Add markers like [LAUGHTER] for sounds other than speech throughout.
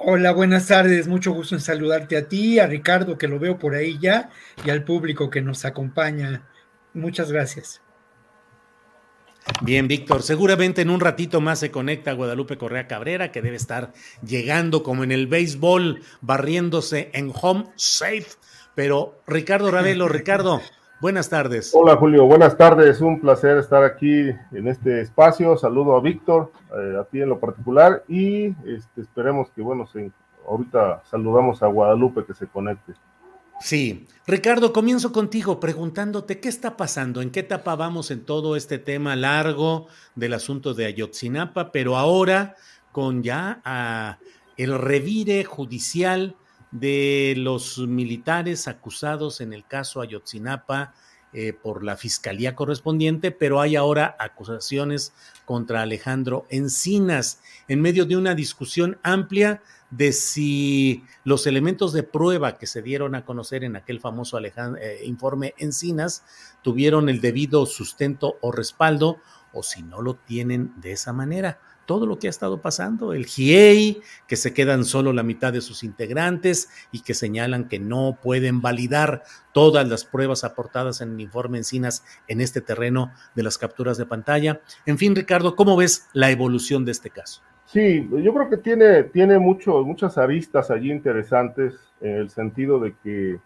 Hola, buenas tardes. Mucho gusto en saludarte a ti, a Ricardo, que lo veo por ahí ya, y al público que nos acompaña. Muchas gracias. Bien, Víctor, seguramente en un ratito más se conecta Guadalupe Correa Cabrera, que debe estar llegando como en el béisbol, barriéndose en home safe. Pero Ricardo Ravelo, [LAUGHS] Ricardo, Buenas tardes. Hola Julio, buenas tardes. Un placer estar aquí en este espacio. Saludo a Víctor, eh, a ti en lo particular y este, esperemos que, bueno, ahorita saludamos a Guadalupe que se conecte. Sí, Ricardo, comienzo contigo preguntándote qué está pasando, en qué etapa vamos en todo este tema largo del asunto de Ayotzinapa, pero ahora con ya ah, el revire judicial de los militares acusados en el caso Ayotzinapa eh, por la fiscalía correspondiente, pero hay ahora acusaciones contra Alejandro Encinas en medio de una discusión amplia de si los elementos de prueba que se dieron a conocer en aquel famoso eh, informe Encinas tuvieron el debido sustento o respaldo o si no lo tienen de esa manera todo lo que ha estado pasando, el GIEI, que se quedan solo la mitad de sus integrantes y que señalan que no pueden validar todas las pruebas aportadas en el informe Encinas en este terreno de las capturas de pantalla. En fin, Ricardo, ¿cómo ves la evolución de este caso? Sí, yo creo que tiene, tiene muchas aristas allí interesantes en el sentido de que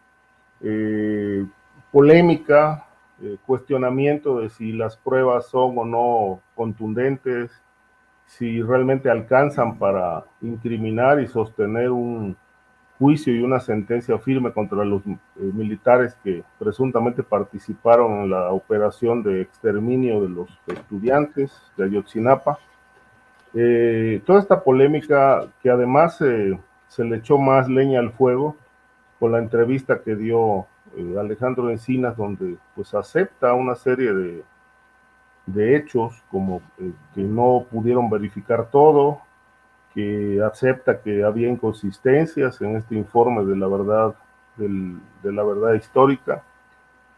eh, polémica, eh, cuestionamiento de si las pruebas son o no contundentes, si realmente alcanzan para incriminar y sostener un juicio y una sentencia firme contra los eh, militares que presuntamente participaron en la operación de exterminio de los estudiantes de Ayotzinapa. Eh, toda esta polémica que además eh, se le echó más leña al fuego con la entrevista que dio Alejandro Encinas, donde pues acepta una serie de de hechos, como eh, que no pudieron verificar todo, que acepta que había inconsistencias en este informe de la verdad, de la verdad histórica,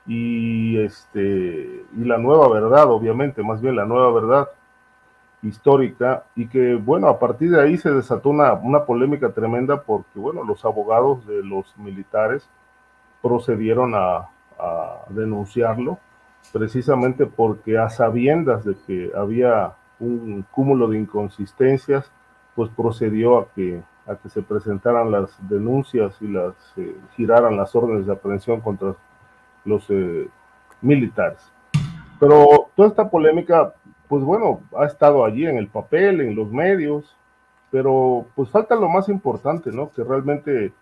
y, este, y la nueva verdad, obviamente, más bien la nueva verdad histórica, y que, bueno, a partir de ahí se desató una, una polémica tremenda porque, bueno, los abogados de los militares procedieron a, a denunciarlo precisamente porque a sabiendas de que había un cúmulo de inconsistencias, pues procedió a que, a que se presentaran las denuncias y las eh, giraran las órdenes de aprehensión contra los eh, militares. Pero toda esta polémica, pues bueno, ha estado allí en el papel, en los medios, pero pues falta lo más importante, ¿no? Que realmente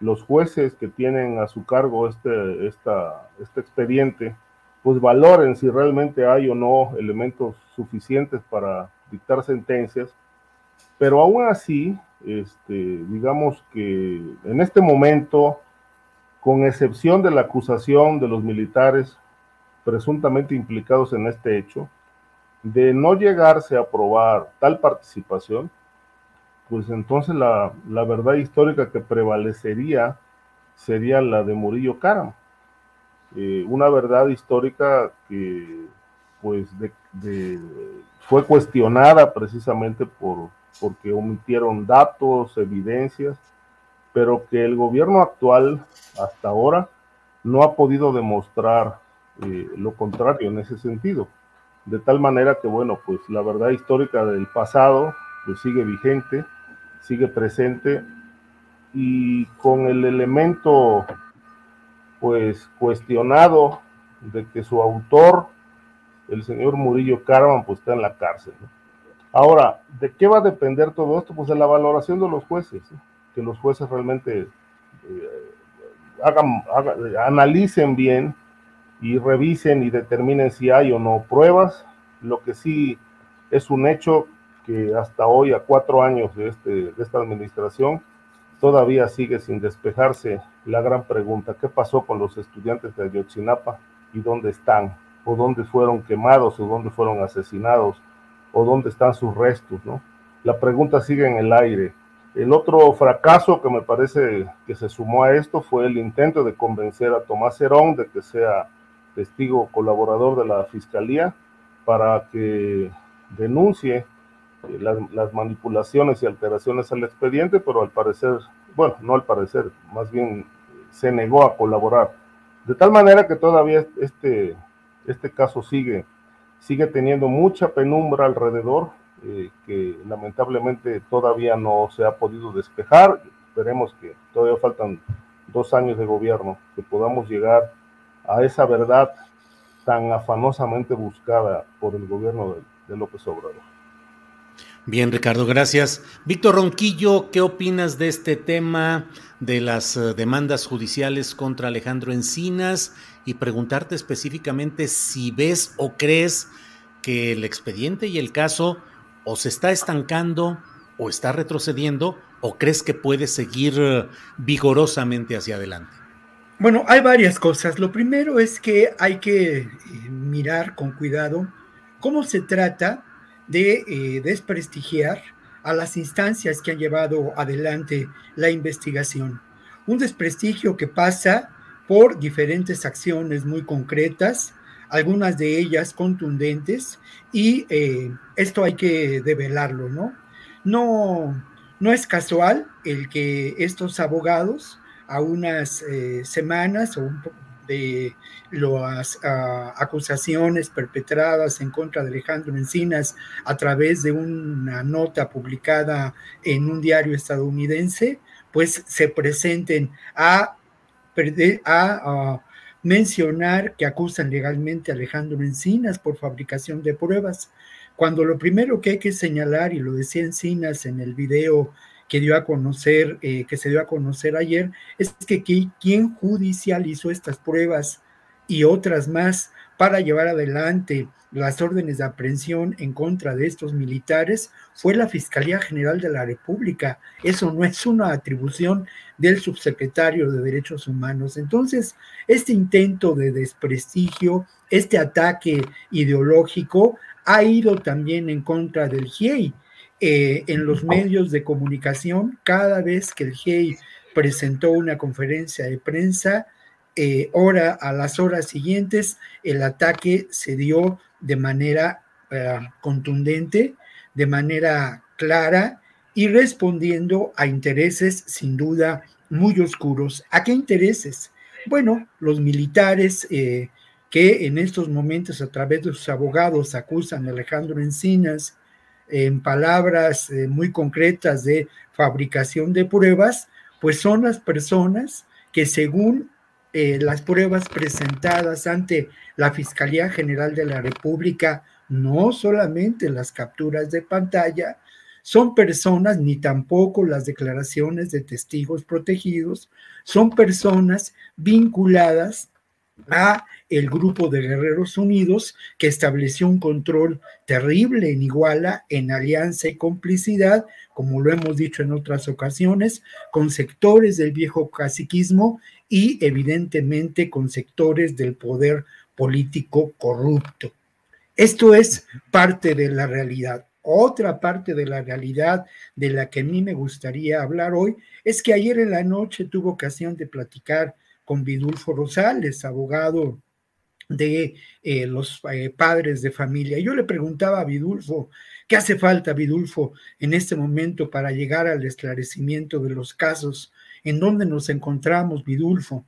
los jueces que tienen a su cargo este, esta, este expediente, pues valoren si realmente hay o no elementos suficientes para dictar sentencias, pero aún así, este, digamos que en este momento, con excepción de la acusación de los militares presuntamente implicados en este hecho, de no llegarse a probar tal participación, pues entonces la, la verdad histórica que prevalecería sería la de Murillo Caram eh, una verdad histórica que pues fue cuestionada precisamente por porque omitieron datos, evidencias, pero que el gobierno actual hasta ahora no ha podido demostrar eh, lo contrario en ese sentido. De tal manera que, bueno, pues la verdad histórica del pasado pues sigue vigente, sigue presente y con el elemento pues cuestionado de que su autor, el señor Murillo Carman, pues está en la cárcel. Ahora, ¿de qué va a depender todo esto? Pues de la valoración de los jueces, que los jueces realmente eh, hagan, analicen bien y revisen y determinen si hay o no pruebas. Lo que sí es un hecho que hasta hoy, a cuatro años de, este, de esta administración, todavía sigue sin despejarse la gran pregunta, ¿qué pasó con los estudiantes de Ayotzinapa y dónde están? ¿O dónde fueron quemados? ¿O dónde fueron asesinados? ¿O dónde están sus restos? ¿no? La pregunta sigue en el aire. El otro fracaso que me parece que se sumó a esto fue el intento de convencer a Tomás Herón de que sea testigo colaborador de la Fiscalía para que denuncie las, las, manipulaciones y alteraciones al expediente, pero al parecer, bueno, no al parecer, más bien se negó a colaborar. De tal manera que todavía este, este caso sigue, sigue teniendo mucha penumbra alrededor, eh, que lamentablemente todavía no se ha podido despejar. Esperemos que todavía faltan dos años de gobierno, que podamos llegar a esa verdad tan afanosamente buscada por el gobierno de, de López Obrador. Bien, Ricardo, gracias. Víctor Ronquillo, ¿qué opinas de este tema de las eh, demandas judiciales contra Alejandro Encinas? Y preguntarte específicamente si ves o crees que el expediente y el caso o se está estancando o está retrocediendo o crees que puede seguir eh, vigorosamente hacia adelante. Bueno, hay varias cosas. Lo primero es que hay que eh, mirar con cuidado cómo se trata de eh, desprestigiar a las instancias que han llevado adelante la investigación. Un desprestigio que pasa por diferentes acciones muy concretas, algunas de ellas contundentes, y eh, esto hay que develarlo, ¿no? No, no es casual el que estos abogados a unas eh, semanas o un, de las uh, acusaciones perpetradas en contra de Alejandro Encinas a través de una nota publicada en un diario estadounidense, pues se presenten a, a uh, mencionar que acusan legalmente a Alejandro Encinas por fabricación de pruebas, cuando lo primero que hay que señalar, y lo decía Encinas en el video que dio a conocer, eh, que se dio a conocer ayer, es que quien judicializó estas pruebas y otras más para llevar adelante las órdenes de aprehensión en contra de estos militares fue la Fiscalía General de la República. Eso no es una atribución del subsecretario de Derechos Humanos. Entonces, este intento de desprestigio, este ataque ideológico ha ido también en contra del GIEI eh, en los medios de comunicación, cada vez que el GEI presentó una conferencia de prensa, eh, hora a las horas siguientes, el ataque se dio de manera eh, contundente, de manera clara y respondiendo a intereses sin duda muy oscuros. ¿A qué intereses? Bueno, los militares que en estos momentos a través de sus abogados acusan a Alejandro Encinas, en palabras eh, muy concretas de fabricación de pruebas, pues son las personas que según eh, las pruebas presentadas ante la Fiscalía General de la República, no solamente las capturas de pantalla, son personas, ni tampoco las declaraciones de testigos protegidos, son personas vinculadas a el grupo de Guerreros Unidos que estableció un control terrible en Iguala en alianza y complicidad, como lo hemos dicho en otras ocasiones, con sectores del viejo caciquismo y evidentemente con sectores del poder político corrupto. Esto es parte de la realidad. Otra parte de la realidad de la que a mí me gustaría hablar hoy es que ayer en la noche tuve ocasión de platicar con Vidulfo Rosales, abogado de eh, los eh, padres de familia. Yo le preguntaba a Vidulfo, ¿qué hace falta, Vidulfo, en este momento para llegar al esclarecimiento de los casos? ¿En dónde nos encontramos, Vidulfo?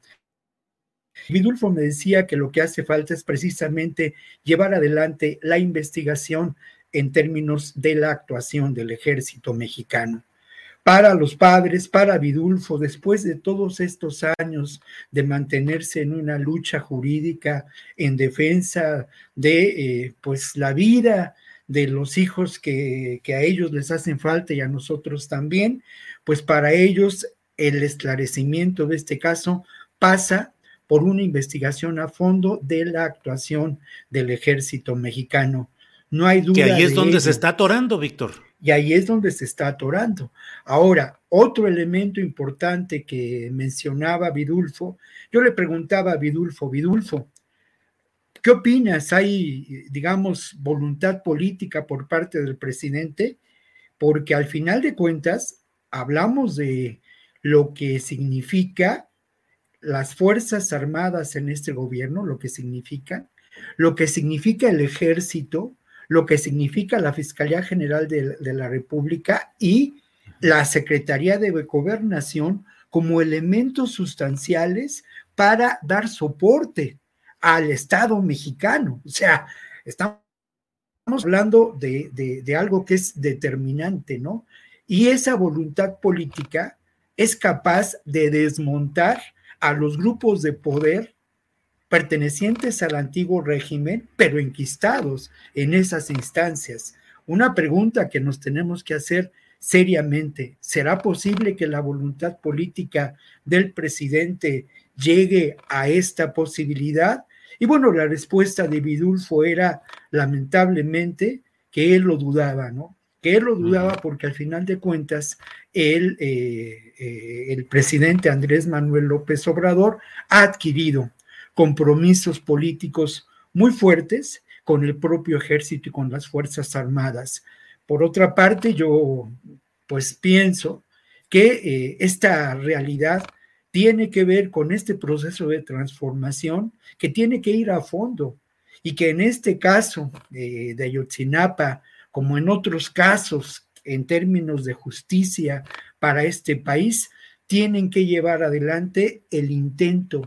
Vidulfo me decía que lo que hace falta es precisamente llevar adelante la investigación en términos de la actuación del ejército mexicano para los padres, para Vidulfo, después de todos estos años de mantenerse en una lucha jurídica en defensa de eh, pues la vida de los hijos que, que a ellos les hacen falta y a nosotros también, pues para ellos el esclarecimiento de este caso pasa por una investigación a fondo de la actuación del ejército mexicano. No hay duda. Que ahí es donde se está atorando, Víctor. Y ahí es donde se está atorando. Ahora, otro elemento importante que mencionaba Vidulfo, yo le preguntaba a Vidulfo, Vidulfo, ¿qué opinas? ¿Hay, digamos, voluntad política por parte del presidente? Porque al final de cuentas, hablamos de lo que significa las Fuerzas Armadas en este gobierno, lo que significa, lo que significa el ejército, lo que significa la Fiscalía General de, la República y la Secretaría de Gobernación como elementos sustanciales para dar soporte al Estado mexicano. O sea, estamos hablando de, de, algo que es determinante, ¿no? Y esa voluntad política es capaz de desmontar a los grupos de poder pertenecientes al antiguo régimen, pero enquistados en esas instancias. Una pregunta que nos tenemos que hacer seriamente, ¿será posible que la voluntad política del presidente llegue a esta posibilidad? Y bueno, la respuesta de Vidulfo era lamentablemente que él lo dudaba, ¿no? Que él lo dudaba porque al final de cuentas, él, eh, eh, el presidente Andrés Manuel López Obrador ha adquirido compromisos políticos muy fuertes con el propio ejército y con las Fuerzas Armadas. Por otra parte, yo pues pienso que eh, esta realidad tiene que ver con este proceso de transformación que tiene que ir a fondo y que en este caso de Ayotzinapa, como en otros casos en términos de justicia para este país, tienen que llevar adelante el intento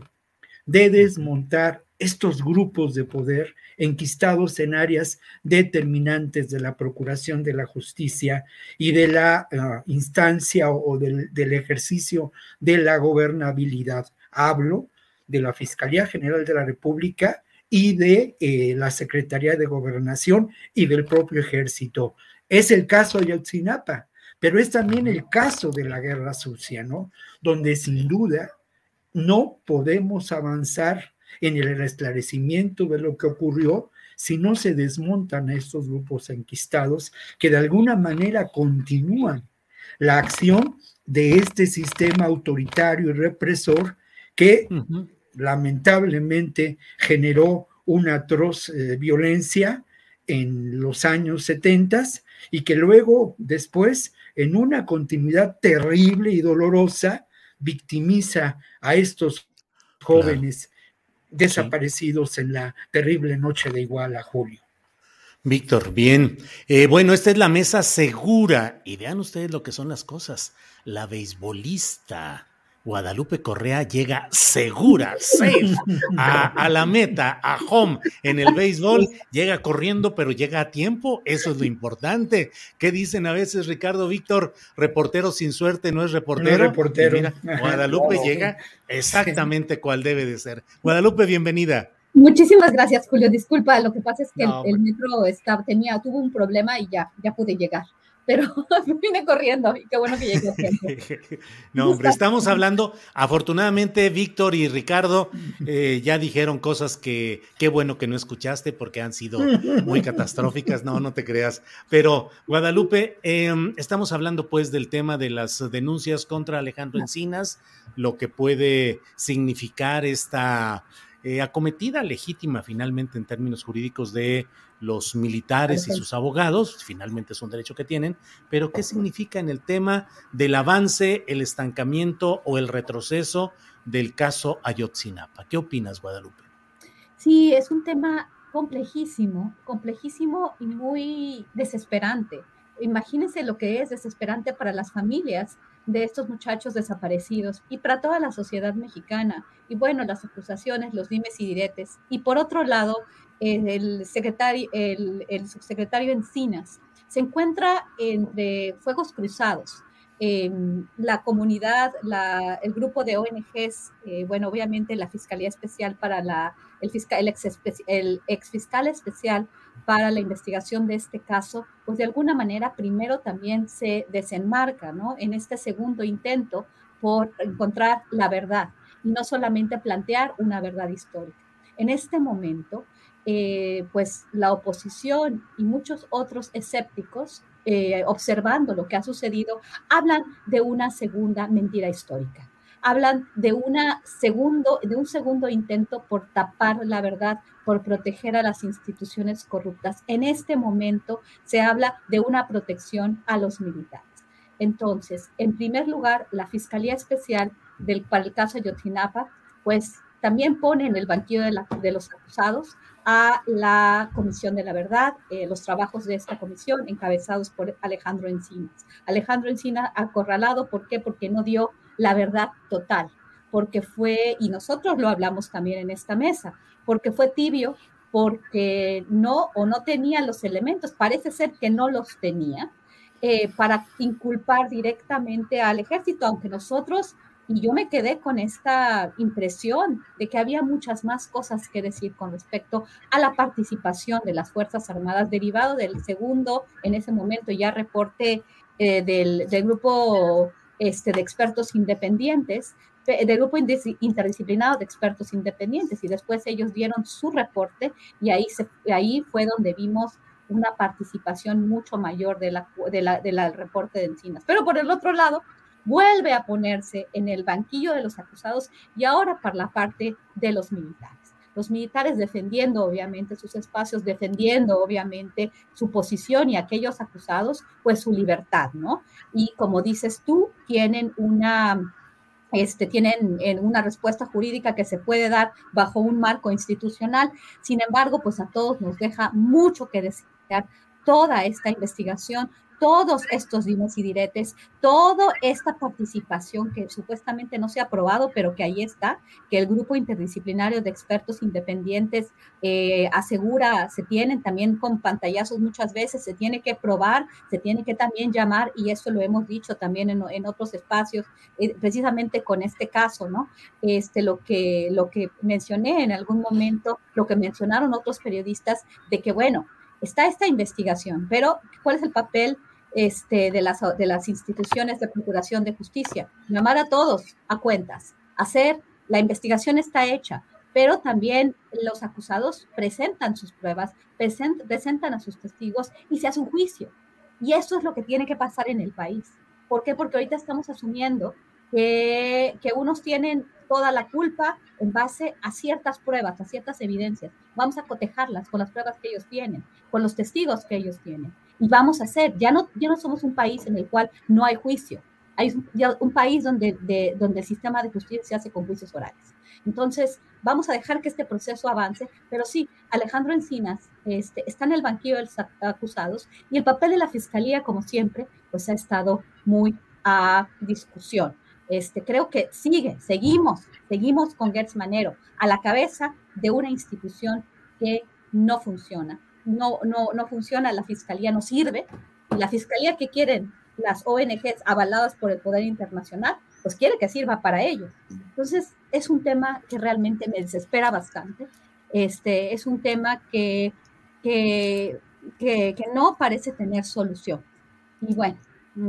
de desmontar estos grupos de poder enquistados en áreas determinantes de la procuración de la justicia y de la ah, instancia o, del, ejercicio de la gobernabilidad. Hablo de la Fiscalía General de la República y de eh, la Secretaría de Gobernación y del propio ejército. Es el caso de Ayotzinapa, pero es también el caso de la guerra sucia, ¿no? Donde sin duda no podemos avanzar en el esclarecimiento de lo que ocurrió si no se desmontan estos grupos enquistados que de alguna manera continúan la acción de este sistema autoritario y represor que lamentablemente generó una atroz eh, violencia en los años 70 y que luego después en una continuidad terrible y dolorosa victimiza a estos jóvenes desaparecidos en la terrible noche de Iguala, Julio. Víctor, bien. Eh, bueno, esta es la mesa segura. Y vean ustedes lo que son las cosas. La beisbolista Guadalupe Correa llega segura, safe, a, la meta, a home en el béisbol. Llega corriendo, pero llega a tiempo. Eso es lo importante. ¿Qué dicen a veces, Ricardo Víctor? Reportero sin suerte no es reportero. reportero. [LAUGHS] Guadalupe llega exactamente cual debe de ser. Guadalupe, bienvenida. Muchísimas gracias, Julio. Disculpa, lo que pasa es que el, metro estaba, tenía, tuvo un problema y ya, ya pude llegar pero [LAUGHS] vine corriendo y qué bueno que llegué [LAUGHS] no, hombre, estamos hablando, afortunadamente Víctor y Ricardo eh, ya dijeron cosas que qué bueno que no escuchaste porque han sido muy catastróficas, no, no te creas. Pero Guadalupe, em, estamos hablando pues del tema de las denuncias contra Alejandro Encinas, lo que puede significar esta... Eh, acometida legítima finalmente en términos jurídicos de los militares y sus abogados, finalmente es un derecho que tienen, pero ¿qué significa en el tema del avance, el estancamiento o el retroceso del caso Ayotzinapa? ¿Qué opinas, Guadalupe? Sí, es un tema complejísimo, complejísimo y muy desesperante. Imagínense lo que es desesperante para las familias de estos muchachos desaparecidos y para toda la sociedad mexicana. Y bueno, las acusaciones, los dimes y diretes. Y por otro lado, el, secretario, el, el subsecretario Encinas se encuentra entre fuegos cruzados. la comunidad, el grupo de ONGs, eh, bueno, obviamente la Fiscalía Especial para la, el, fiscal, el ex fiscal especial para la investigación de este caso, pues de alguna manera primero también se desenmarca, ¿no? En este segundo intento por encontrar la verdad y no solamente plantear una verdad histórica. En este momento, eh, pues la oposición y muchos otros escépticos, eh, observando lo que ha sucedido, hablan de una segunda mentira histórica. Hablan de, una segundo, de un segundo intento por tapar la verdad, por proteger a las instituciones corruptas. En este momento se habla de una protección a los militares. Entonces, en primer lugar, la Fiscalía Especial del, para el caso Ayotzinapa, pues también pone en el banquillo de, de los acusados a la Comisión de la Verdad, eh, los trabajos de esta comisión encabezados por Alejandro Encinas. Alejandro Encinas acorralado, ¿por qué? Porque no dio la verdad total, porque fue, y nosotros lo hablamos también en esta mesa, porque fue tibio, porque no o no tenía los elementos, parece ser que no los tenía, eh, para inculpar directamente al ejército, aunque nosotros y yo me quedé con esta impresión de que había muchas más cosas que decir con respecto a la participación de las Fuerzas Armadas, derivado del segundo, en ese momento ya reporte eh, del, grupo este, de expertos independientes, del grupo interdisciplinado de expertos independientes, y después ellos dieron su reporte y ahí, se, ahí fue donde vimos una participación mucho mayor de la, de la, del reporte de Encinas. Pero por el otro lado, vuelve a ponerse en el banquillo de los acusados y ahora para la parte de los militares. Los militares defendiendo obviamente sus espacios, defendiendo obviamente su posición y aquellos acusados, pues su libertad, ¿no? Y como dices tú, tienen una, este, tienen una respuesta jurídica que se puede dar bajo un marco institucional. Sin embargo, pues a todos nos deja mucho que desear toda esta investigación, todos estos dimes y diretes, toda esta participación que supuestamente no se ha aprobado, pero que ahí está, que el grupo interdisciplinario de expertos independientes eh, asegura, se tienen también con pantallazos muchas veces, se tiene que probar, se tiene que también llamar, y eso lo hemos dicho también en, en otros espacios, eh, precisamente con este caso, ¿no? Este, lo, que, lo que mencioné en algún momento, lo que mencionaron otros periodistas, de que, bueno, está esta investigación, pero ¿cuál es el papel este, de, las, de las instituciones de procuración de justicia? Llamar a todos a cuentas, hacer, la investigación está hecha, pero también los acusados presentan sus pruebas, presentan a sus testigos y se hace un juicio. Y eso es lo que tiene que pasar en el país. ¿Por qué? Porque ahorita estamos asumiendo que, que unos tienen toda la culpa en base a ciertas pruebas, a ciertas evidencias. Vamos a cotejarlas con las pruebas que ellos tienen, con los testigos que ellos tienen. Y vamos a hacer, ya no, ya no somos un país en el cual no hay juicio, hay un país donde, de, donde el sistema de justicia se hace con juicios orales. Entonces, vamos a dejar que este proceso avance, pero sí, Alejandro Encinas este, está en el banquillo de los acusados y el papel de la fiscalía, como siempre, pues ha estado muy a discusión. Este, creo que sigue, seguimos, seguimos con Gertz Manero a la cabeza de una institución que no funciona. No, no, no funciona, la fiscalía no sirve. La fiscalía que quieren las ONGs avaladas por el poder internacional, pues quiere que sirva para ellos. Entonces, es un tema que realmente me desespera bastante. Este, es un tema que, que, que, que no parece tener solución. Y bueno,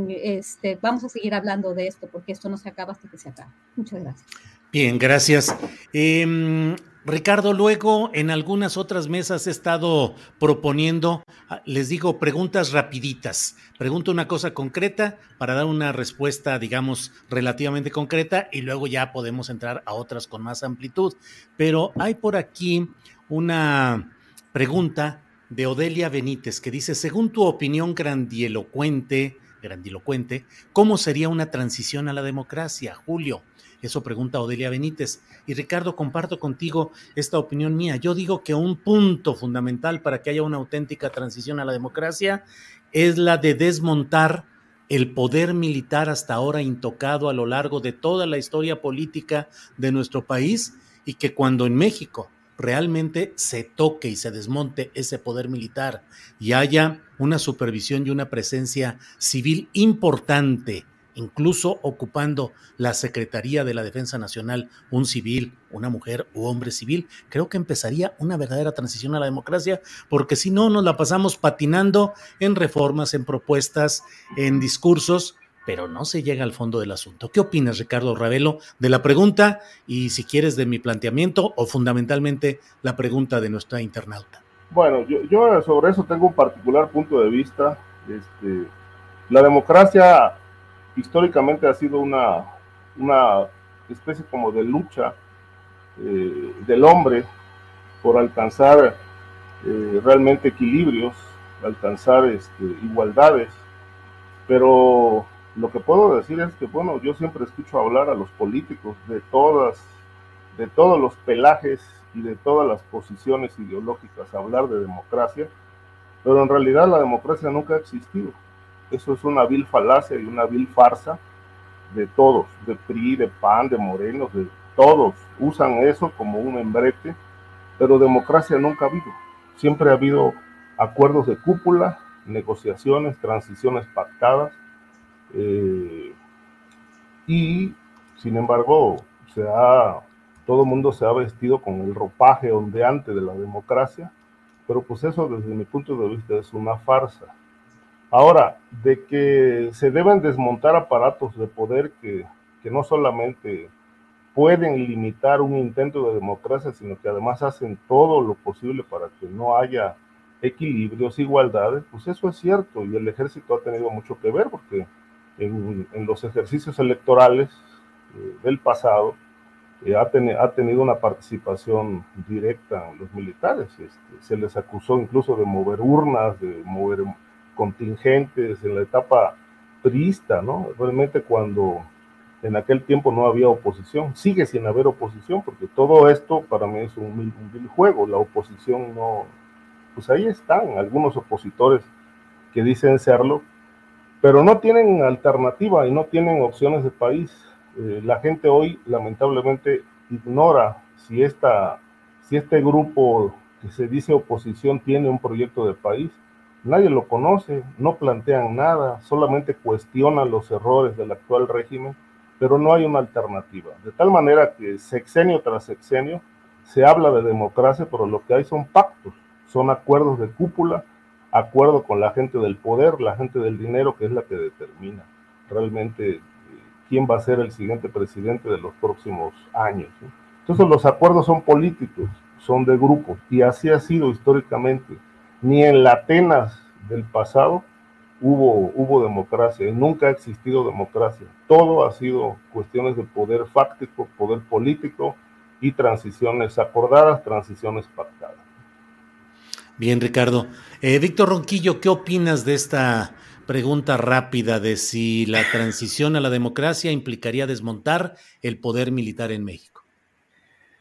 este, vamos a seguir hablando de esto porque esto no se acaba hasta que se acabe. Muchas gracias. Bien, gracias. Eh, Ricardo, luego en algunas otras mesas he estado proponiendo, ah, les digo, preguntas rapiditas. Pregunto una cosa concreta para dar una respuesta, digamos, relativamente concreta y luego ya podemos entrar a otras con más amplitud. Pero hay por aquí una pregunta de Odelia Benítez que dice, según tu opinión grandielocuente, grandilocuente, ¿cómo sería una transición a la democracia, Julio? Eso pregunta Odelia Benítez. Y Ricardo, comparto contigo esta opinión mía. Yo digo que un punto fundamental para que haya una auténtica transición a la democracia es la de desmontar el poder militar hasta ahora intocado a lo largo de toda la historia política de nuestro país y que cuando en México realmente se toque y se desmonte ese poder militar y haya una supervisión y una presencia civil importante, incluso ocupando la Secretaría de la Defensa Nacional, un civil, una mujer u hombre civil, creo que empezaría una verdadera transición a la democracia, porque si no nos la pasamos patinando en reformas, en propuestas, en discursos pero no se llega al fondo del asunto. ¿Qué opinas, Ricardo Ravelo, de la pregunta y si quieres de mi planteamiento o fundamentalmente la pregunta de nuestra internauta? Bueno, yo, sobre eso tengo un particular punto de vista. Este, la democracia históricamente ha sido una, una especie como de lucha eh, del hombre por alcanzar eh, realmente equilibrios, alcanzar este, igualdades, pero lo que puedo decir es que, bueno, yo siempre escucho hablar a los políticos de todas, de todos los pelajes y de todas las posiciones ideológicas, hablar de democracia, pero en realidad la democracia nunca ha existido. Eso es una vil falacia y una vil farsa de todos, de PRI, de PAN, de Morenos, de todos. Usan eso como un embrete, pero democracia nunca ha habido. Siempre ha habido acuerdos de cúpula, negociaciones, transiciones pactadas, eh, y sin embargo, se ha, todo el mundo se ha vestido con el ropaje ondeante de la democracia, pero pues eso desde mi punto de vista es una farsa. Ahora, de que se deben desmontar aparatos de poder que, que no solamente pueden limitar un intento de democracia, sino que además hacen todo lo posible para que no haya equilibrios, igualdades, pues eso es cierto y el ejército ha tenido mucho que ver porque en, los ejercicios electorales eh, del pasado eh, ha, tenido una participación directa los militares. Este, se les acusó incluso de mover urnas, de mover contingentes en la etapa trista, ¿no? Realmente cuando en aquel tiempo no había oposición, sigue sin haber oposición, porque todo esto para mí es un, un juego, la oposición no, pues ahí están algunos opositores que dicen serlo, pero no tienen alternativa y no tienen opciones de país. Eh, la gente hoy lamentablemente ignora si, esta, si este grupo que se dice oposición tiene un proyecto de país. Nadie lo conoce, no plantean nada, solamente cuestionan los errores del actual régimen, pero no hay una alternativa. De tal manera que sexenio tras sexenio se habla de democracia, pero lo que hay son pactos, son acuerdos de cúpula acuerdo con la gente del poder, la gente del dinero, que es la que determina realmente eh, quién va a ser el siguiente presidente de los próximos años. Entonces los acuerdos son políticos, son de grupos, y así ha sido históricamente. Ni en la Atenas del pasado hubo, democracia, nunca ha existido democracia. Todo ha sido cuestiones de poder fáctico, poder político y transiciones acordadas, transiciones pactadas. Bien, Ricardo. Eh, Víctor Ronquillo, ¿qué opinas de esta pregunta rápida de si la transición a la democracia implicaría desmontar el poder militar en México?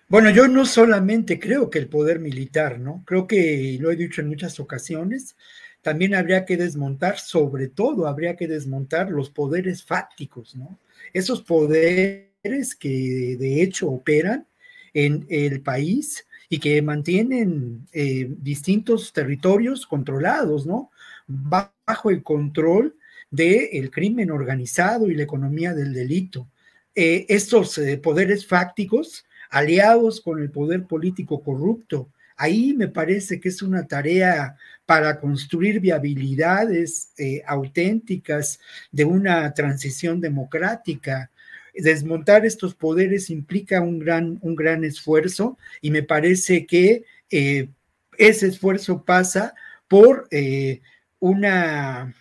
Bueno, yo no solamente creo que el poder militar, ¿no? Creo que lo he dicho en muchas ocasiones, también habría que desmontar, sobre todo habría que desmontar los poderes fácticos, ¿no? Esos poderes que de hecho operan en el país y que mantienen eh, distintos territorios controlados, ¿no? Bajo el control del crimen organizado y la economía del delito. Eh, estos eh, poderes fácticos, aliados con el poder político corrupto, ahí me parece que es una tarea para construir viabilidades auténticas de una transición democrática. Desmontar estos poderes implica un gran, un gran esfuerzo y me parece que eh, ese esfuerzo pasa por eh, una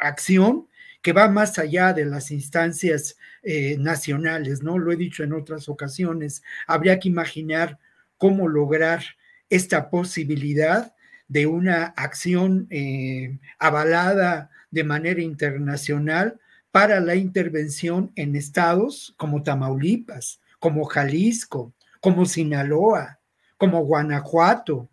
acción que va más allá de las instancias eh, nacionales, ¿no? Lo he dicho en otras ocasiones, habría que imaginar cómo lograr esta posibilidad de una acción avalada de manera internacional para la intervención en estados como Tamaulipas, como Jalisco, como Sinaloa, como Guanajuato,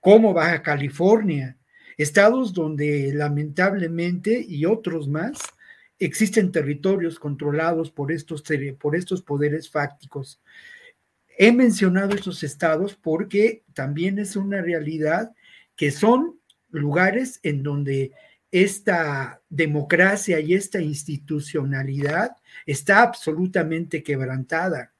como Baja California, estados donde lamentablemente y otros más existen territorios controlados por estos, por estos poderes fácticos. He mencionado estos estados porque también es una realidad que son lugares en donde esta democracia y esta institucionalidad está absolutamente quebrantada.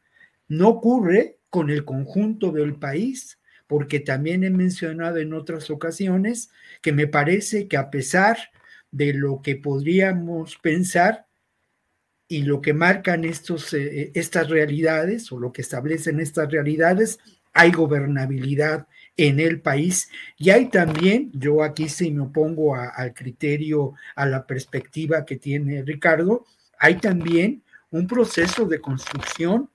No ocurre con el conjunto del país, porque también he mencionado en otras ocasiones que me parece que a pesar de lo que podríamos pensar y lo que marcan estos, eh, estas realidades o lo que establecen estas realidades, hay gobernabilidad en el país. Y hay también, yo aquí sí me opongo al criterio, a la perspectiva que tiene Ricardo, hay también un proceso de construcción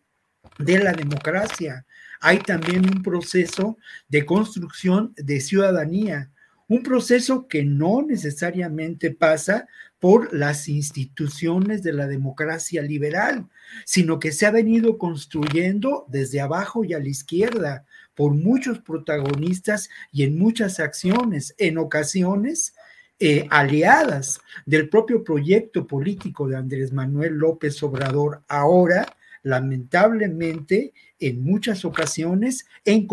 de la democracia. Hay también un proceso de construcción de ciudadanía, un proceso que no necesariamente pasa por las instituciones de la democracia liberal, sino que se ha venido construyendo desde abajo y a la izquierda, por muchos protagonistas y en muchas acciones, en ocasiones eh, aliadas del propio proyecto político de Andrés Manuel López Obrador, ahora lamentablemente en muchas ocasiones en,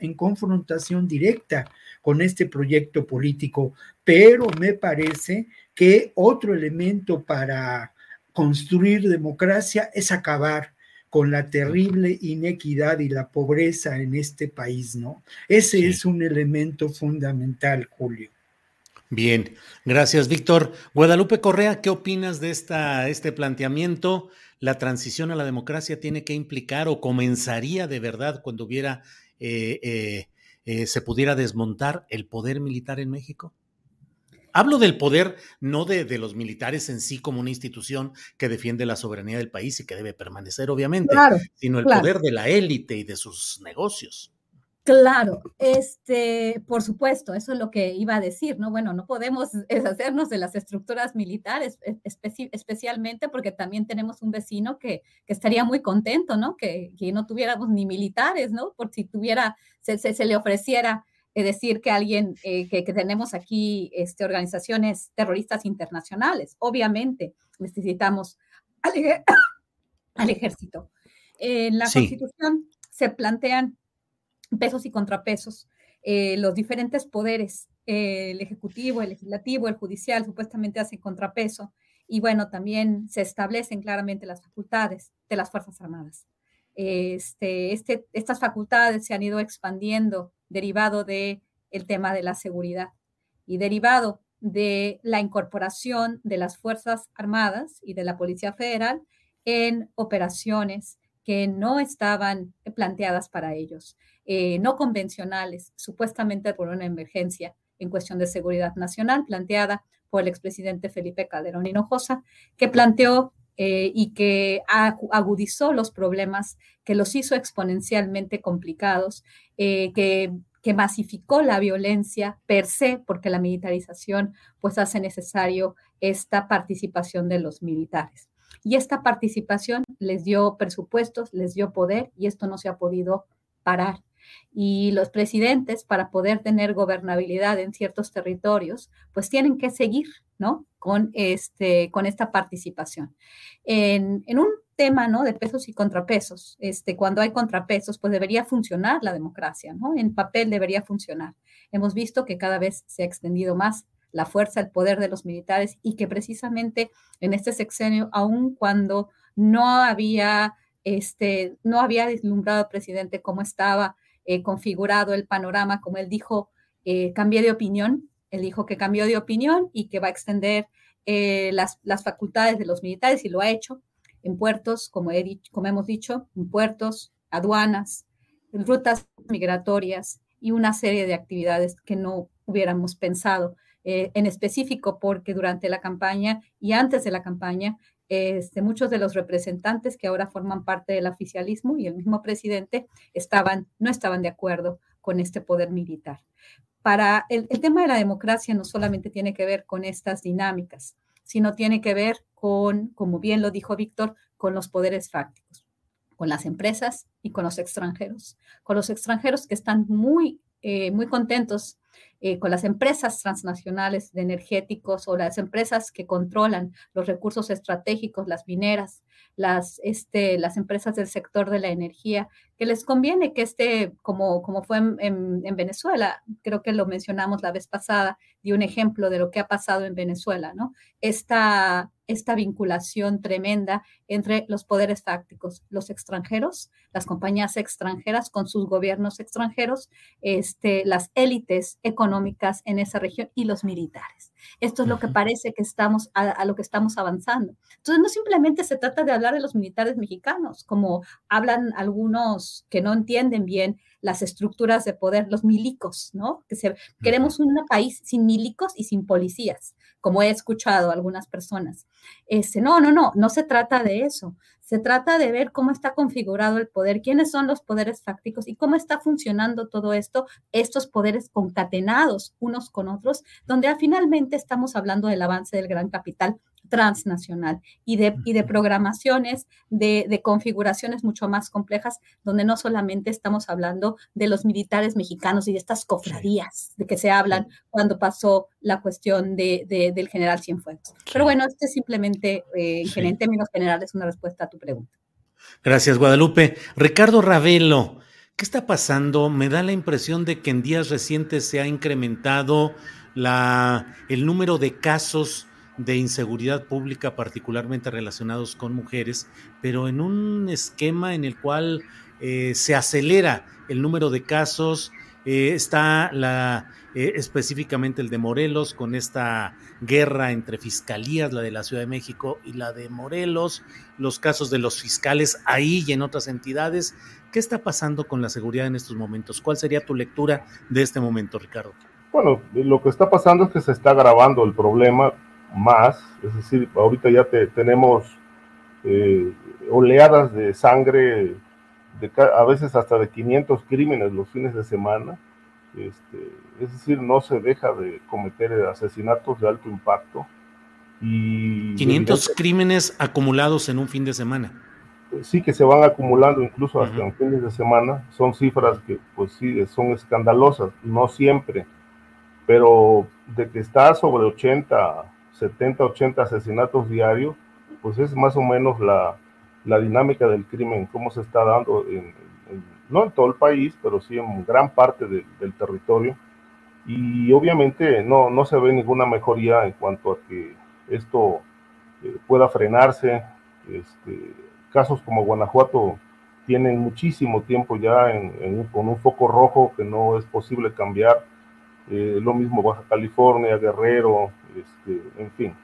en confrontación directa con este proyecto político, pero me parece que otro elemento para construir democracia es acabar con la terrible inequidad y la pobreza en este país, ¿no? Ese es un elemento fundamental, Julio. Bien, gracias, Víctor. Guadalupe Correa, ¿qué opinas de esta, este planteamiento? ¿La transición a la democracia tiene que implicar o comenzaría de verdad cuando hubiera, eh, eh, eh, se pudiera desmontar el poder militar en México? Hablo del poder, no de, los militares en sí como una institución que defiende la soberanía del país y que debe permanecer, obviamente, sino el poder de la élite y de sus negocios. Claro, este, por supuesto, eso es lo que iba a decir, ¿no? Bueno, no podemos [LAUGHS] deshacernos de las estructuras militares, e, especialmente porque también tenemos un vecino que, estaría muy contento, ¿no? Que, no tuviéramos ni militares, ¿no? Por si tuviera, se, se le ofreciera es decir que alguien, eh, que, tenemos aquí este, organizaciones terroristas internacionales. Obviamente necesitamos al, [COUGHS] ejército. En la Constitución se plantean pesos y contrapesos. Eh, los diferentes poderes, eh, el ejecutivo, el legislativo, el judicial, supuestamente hacen contrapeso. Y bueno, también se establecen claramente las facultades de las Fuerzas Armadas. Este, este, estas facultades se han ido expandiendo derivado de el tema de la seguridad y derivado de la incorporación de las Fuerzas Armadas y de la Policía Federal en operaciones que no estaban planteadas para ellos, eh, no convencionales, supuestamente por una emergencia en cuestión de seguridad nacional planteada por el expresidente Felipe Calderón Hinojosa, que planteó eh, y que agudizó los problemas, que los hizo exponencialmente complicados, eh, que, que, masificó la violencia per se, porque la militarización pues hace necesario esta participación de los militares. Y esta participación les dio presupuestos, les dio poder y esto no se ha podido parar y los presidentes para poder tener gobernabilidad en ciertos territorios, pues tienen que seguir, ¿no? Con, este, con esta participación. En, en un tema, ¿no? De pesos y contrapesos, este, cuando hay contrapesos, pues debería funcionar la democracia, ¿no? En papel debería funcionar. Hemos visto que cada vez se ha extendido más la fuerza, el poder de los militares y que precisamente en este sexenio, aun cuando no había, este, no había deslumbrado al presidente cómo estaba eh, configurado el panorama, como él dijo, eh, cambié de opinión, él dijo que cambió de opinión y que va a extender eh, las, facultades de los militares y lo ha hecho en puertos, como, he como hemos dicho, en puertos, aduanas, en rutas migratorias y una serie de actividades que no hubiéramos pensado en específico porque durante la campaña y antes de la campaña este, muchos de los representantes que ahora forman parte del oficialismo y el mismo presidente estaban, no estaban de acuerdo con este poder militar. para el, tema de la democracia no solamente tiene que ver con estas dinámicas, sino tiene que ver con, como bien lo dijo Víctor, con los poderes fácticos, con las empresas y con los extranjeros, con los extranjeros que están muy, eh, muy contentos eh, con las empresas transnacionales de energéticos o las empresas que controlan los recursos estratégicos, las mineras, las, este, las empresas del sector de la energía, que les conviene que esté como, como fue en, en, Venezuela, creo que lo mencionamos la vez pasada, y un ejemplo de lo que ha pasado en Venezuela, ¿no? Esta, esta vinculación tremenda entre los poderes fácticos, los extranjeros, las compañías extranjeras con sus gobiernos extranjeros, este, las élites económicas en esa región y los militares. Esto es lo que parece que estamos a, a, lo que estamos avanzando. Entonces, no simplemente se trata de hablar de los militares mexicanos, como hablan algunos que no entienden bien las estructuras de poder, los milicos, ¿no? Que se, queremos un país sin milicos y sin policías, como he escuchado a algunas personas. Este, no, no, no, no se trata de eso. Se trata de ver cómo está configurado el poder, quiénes son los poderes fácticos y cómo está funcionando todo esto, estos poderes concatenados unos con otros, donde finalmente estamos hablando del avance del gran capital transnacional y de, y de programaciones, de, de, configuraciones mucho más complejas, donde no solamente estamos hablando de los militares mexicanos y de estas cofradías de que se hablan cuando pasó la cuestión de, de del general Cienfuegos. Pero bueno, este es simplemente, eh, en términos generales, una respuesta a tu pregunta. Gracias, Guadalupe. Ricardo Ravelo. ¿Qué está pasando? Me da la impresión de que en días recientes se ha incrementado la, el número de casos de inseguridad pública, particularmente relacionados con mujeres, pero en un esquema en el cual eh, se acelera el número de casos. Eh, está la, eh, específicamente el de Morelos, con esta guerra entre fiscalías, la de la Ciudad de México y la de Morelos, los casos de los fiscales ahí y en otras entidades. ¿Qué está pasando con la seguridad en estos momentos? ¿Cuál sería tu lectura de este momento, Ricardo? Bueno, lo que está pasando es que se está agravando el problema más, es decir, ahorita ya te, tenemos eh, oleadas de sangre, de, a veces hasta de 500 crímenes los fines de semana, este, es decir, no se deja de cometer asesinatos de alto impacto. Y 500 crímenes acumulados en un fin de semana. Sí, que se van acumulando incluso hasta uh -huh. en fines de semana. Son cifras que, pues sí, son escandalosas, no siempre, pero de que está sobre 80 70, 80 asesinatos diarios, pues es más o menos la, la dinámica del crimen, cómo se está dando, en, no en todo el país, pero sí en gran parte de, del territorio. Y obviamente no, no se ve ninguna mejoría en cuanto a que esto eh, pueda frenarse. Este, casos como Guanajuato tienen muchísimo tiempo ya con un foco rojo que no es posible cambiar. Eh, lo mismo Baja California, Guerrero, este, en fin.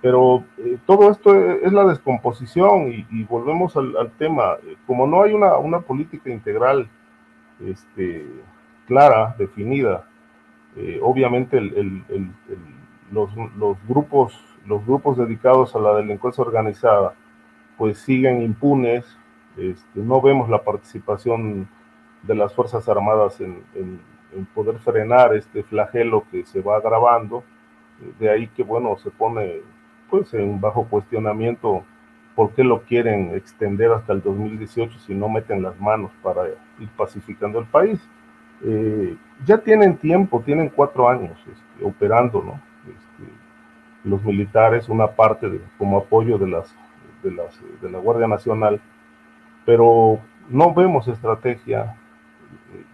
Pero eh, todo esto es la descomposición y, volvemos al, tema. Como no hay una, una política integral este, clara, definida, eh, obviamente el, el, los, los, grupos, los grupos dedicados a la delincuencia organizada pues siguen impunes, este, no vemos la participación de las Fuerzas Armadas en, en poder frenar este flagelo que se va agravando de ahí que, bueno, se pone pues en bajo cuestionamiento por qué lo quieren extender hasta el 2018 si no meten las manos para ir pacificando el país. Eh, ya tienen tiempo, tienen cuatro años este, operando, ¿no? Este, los militares, una parte de, como apoyo de, las, de, las, de la Guardia Nacional, pero no vemos estrategia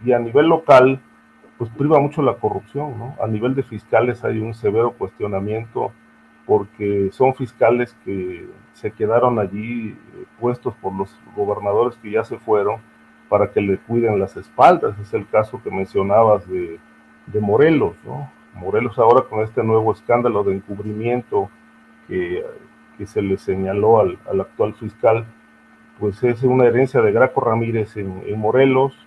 y a nivel local, pues priva mucho la corrupción, ¿no? A nivel de fiscales hay un severo cuestionamiento porque son fiscales que se quedaron allí eh, puestos por los gobernadores que ya se fueron para que le cuiden las espaldas. Es el caso que mencionabas de, de Morelos, ¿no? Morelos ahora con este nuevo escándalo de encubrimiento que, que se le señaló al, al, actual fiscal, pues es una herencia de Graco Ramírez en, en Morelos,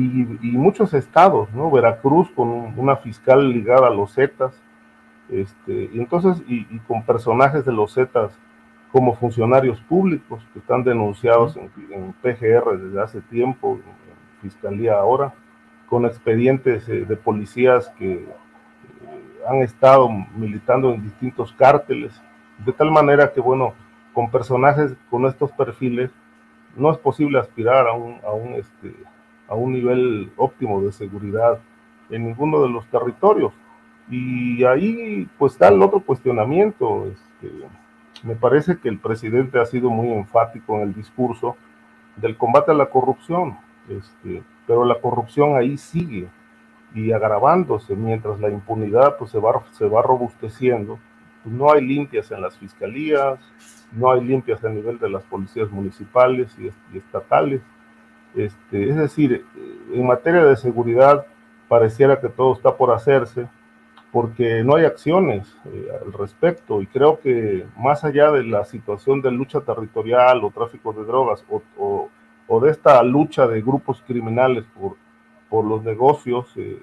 Y, y muchos estados, ¿no? Veracruz con un- una fiscal ligada a los Zetas, este, y entonces, y, y con personajes de los Zetas como funcionarios públicos que están denunciados en, en PGR desde hace tiempo, en Fiscalía ahora, con expedientes eh, de policías que eh, han estado militando en distintos cárteles, de tal manera que, bueno, con personajes con estos perfiles, no es posible aspirar a un, a un, este, a un nivel óptimo de seguridad en ninguno de los territorios. Y ahí pues está el otro cuestionamiento. Este, me parece que el presidente ha sido muy enfático en el discurso del combate a la corrupción, este, pero la corrupción ahí sigue y agravándose mientras la impunidad pues se va, se va robusteciendo. Pues, no hay limpias en las fiscalías, no hay limpias a nivel de las policías municipales y, y estatales. Este, es decir, en materia de seguridad pareciera que todo está por hacerse porque no hay acciones eh, al respecto. Y creo que más allá de la situación de lucha territorial o tráfico de drogas o, o, de esta lucha de grupos criminales por, por los negocios eh,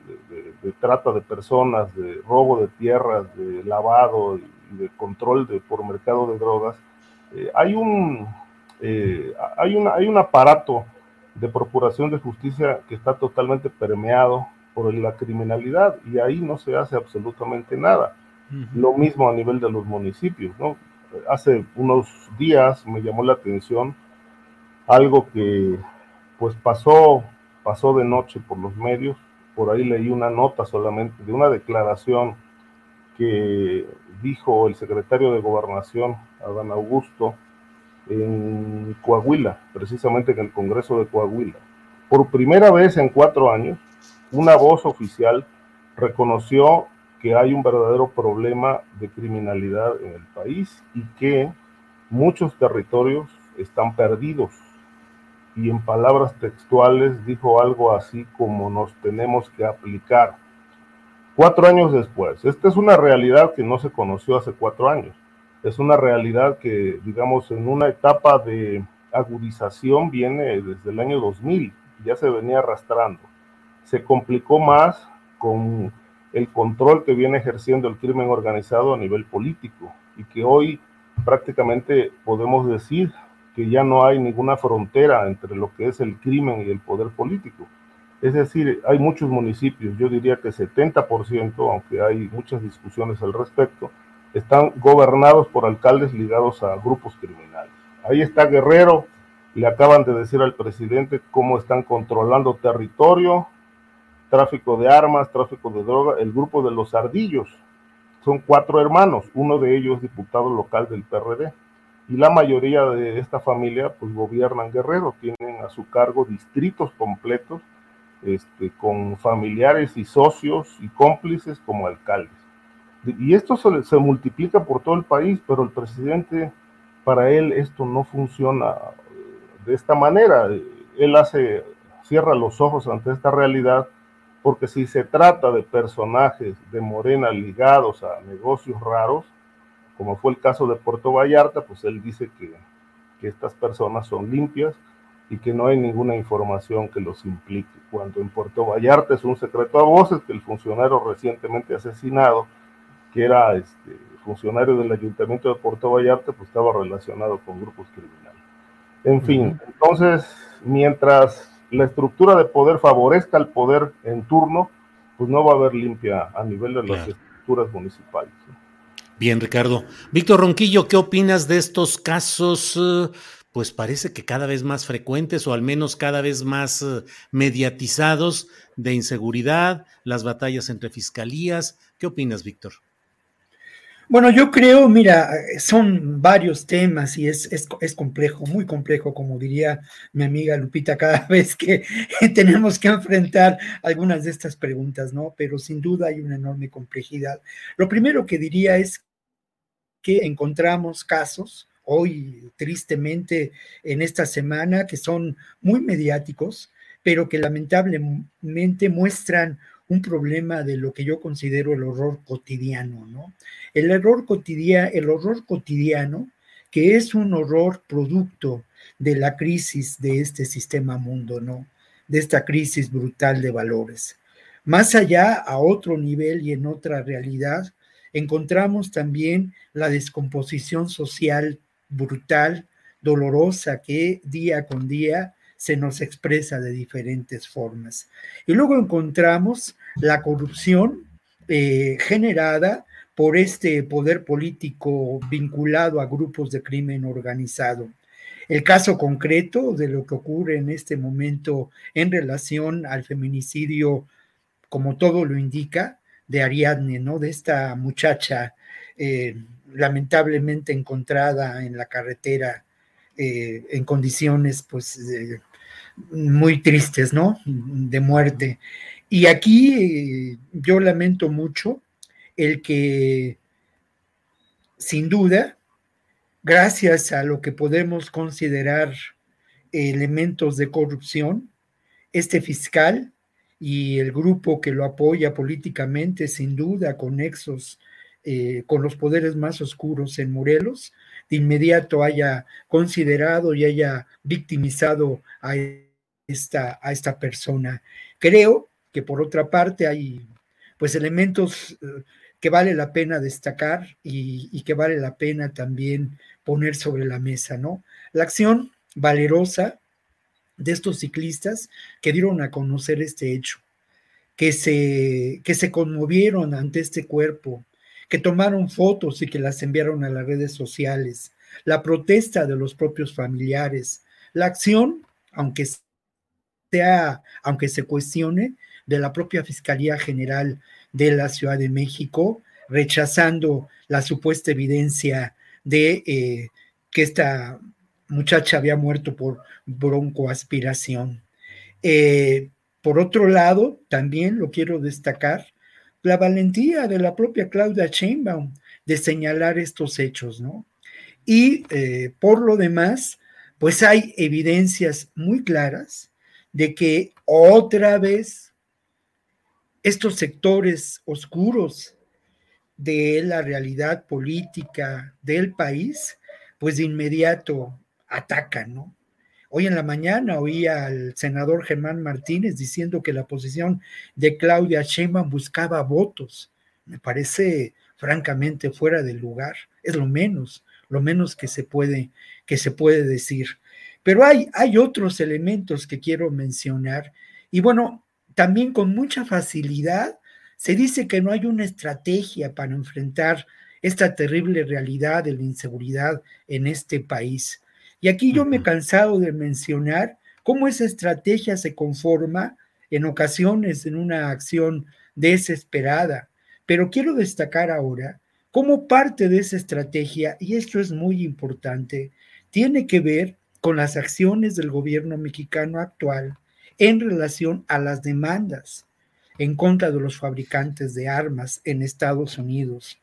de, trata de personas, de robo de tierras, de lavado y de control de, por mercado de drogas, eh, hay, un, hay, hay un aparato de procuración de justicia que está totalmente permeado por la criminalidad y ahí no se hace absolutamente nada. Uh -huh. Lo mismo a nivel de los municipios, ¿no? Hace unos días me llamó la atención algo que pues pasó, pasó de noche por los medios, por ahí leí una nota solamente de una declaración que dijo el secretario de Gobernación, Adán Augusto, en Coahuila, precisamente en el Congreso de Coahuila. Por primera vez en cuatro años, una voz oficial reconoció que hay un verdadero problema de criminalidad en el país y que muchos territorios están perdidos. Y en palabras textuales dijo algo así como nos tenemos que aplicar. Cuatro años después, esta es una realidad que no se conoció hace cuatro años. Es una realidad que, digamos, en una etapa de agudización viene desde el año 2000, ya se venía arrastrando se complicó más con el control que viene ejerciendo el crimen organizado a nivel político y que hoy prácticamente podemos decir que ya no hay ninguna frontera entre lo que es el crimen y el poder político. Es decir, hay muchos municipios, yo diría que 70%, aunque hay muchas discusiones al respecto, están gobernados por alcaldes ligados a grupos criminales. Ahí está Guerrero, le acaban de decir al presidente cómo están controlando territorio, tráfico de armas, tráfico de droga, el grupo de los ardillos. Son cuatro hermanos, uno de ellos diputado local del PRD. Y la mayoría de esta familia pues gobiernan Guerrero, tienen a su cargo distritos completos este, con familiares y socios y cómplices como alcaldes. Y esto se, multiplica por todo el país, pero el presidente, para él esto no funciona de esta manera. Él hace, cierra los ojos ante esta realidad porque si se trata de personajes de Morena ligados a negocios raros, como fue el caso de Puerto Vallarta, pues él dice que, que, estas personas son limpias y que no hay ninguna información que los implique. Cuando en Puerto Vallarta es un secreto a voces que el funcionario recientemente asesinado, que era este, funcionario del ayuntamiento de Puerto Vallarta, pues estaba relacionado con grupos criminales. En fin, entonces, mientras la estructura de poder favorezca al poder en turno, pues no va a haber limpia a nivel de las claro. estructuras municipales. Bien, Ricardo. Víctor Ronquillo, ¿qué opinas de estos casos? Pues parece que cada vez más frecuentes o al menos cada vez más eh, mediatizados de inseguridad, las batallas entre fiscalías. ¿Qué opinas, Víctor? Bueno, yo creo, mira, son varios temas y es, es, complejo, muy complejo, como diría mi amiga Lupita, [LAUGHS] cada vez que tenemos que enfrentar algunas de estas preguntas, ¿no? Pero sin duda hay una enorme complejidad. Lo primero que diría es que encontramos casos hoy, tristemente, en esta semana, que son muy mediáticos, pero que lamentablemente muestran un problema de lo que yo considero el horror cotidiano, ¿no? El cotidiano, el horror cotidiano, que es un horror producto de la crisis de este sistema mundo, ¿no? De esta crisis brutal de valores. Más allá, a otro nivel y en otra realidad, encontramos también la descomposición social brutal, dolorosa, que día con día se nos expresa de diferentes formas. Y luego encontramos la corrupción eh, generada por este poder político vinculado a grupos de crimen organizado. El caso concreto de lo que ocurre en este momento en relación al feminicidio, como todo lo indica, de Ariadne, ¿no? De esta muchacha eh, lamentablemente encontrada en la carretera eh, en condiciones, pues, muy tristes, ¿no? De muerte. Y aquí eh, yo lamento mucho el que, sin duda, gracias a lo que podemos considerar elementos de corrupción, este fiscal y el grupo que lo apoya políticamente, sin duda, con nexos eh, con los poderes más oscuros en Morelos, de inmediato haya considerado y haya victimizado a esta, a esta persona. Creo que por otra parte hay pues elementos eh, que vale la pena destacar y, que vale la pena también poner sobre la mesa, ¿no? La acción valerosa de estos ciclistas que dieron a conocer este hecho, que se, que se conmovieron ante este cuerpo, que tomaron fotos y que las enviaron a las redes sociales, la protesta de los propios familiares, la acción, aunque sea, aunque se cuestione, de la propia Fiscalía General de la Ciudad de México, rechazando la supuesta evidencia de eh, que esta muchacha había muerto por broncoaspiración. Eh, por otro lado, también lo quiero destacar, la valentía de la propia Claudia Sheinbaum de señalar estos hechos, ¿no? Y eh, por lo demás, pues hay evidencias muy claras de que otra vez estos sectores oscuros de la realidad política del país, pues de inmediato atacan, ¿no? Hoy en la mañana oí al senador Germán Martínez diciendo que la posición de Claudia Sheinbaum buscaba votos. Me parece francamente fuera del lugar. Es lo menos, lo menos que se puede, que se puede decir. Pero hay, hay otros elementos que quiero mencionar. Y bueno, también con mucha facilidad se dice que no hay una estrategia para enfrentar esta terrible realidad de la inseguridad en este país. Y aquí yo me he cansado de mencionar cómo esa estrategia se conforma en ocasiones en una acción desesperada. Pero quiero destacar ahora cómo parte de esa estrategia, y esto es muy importante, tiene que ver con las acciones del gobierno mexicano actual en relación a las demandas en contra de los fabricantes de armas en Estados Unidos,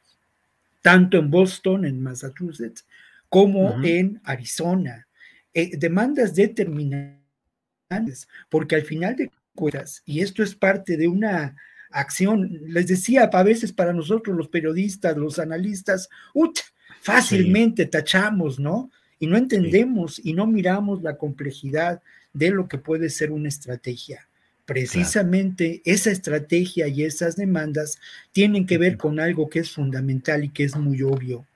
tanto en Boston, en Massachusetts, como en Arizona. Eh, demandas determinantes, porque al final de cuentas, y esto es parte de una acción, les decía, a veces para nosotros los periodistas, los analistas, fácilmente tachamos, ¿no? Y no entendemos y no miramos la complejidad de lo que puede ser una estrategia. Precisamente esa estrategia y esas demandas tienen que ver con algo que es fundamental y que es muy obvio.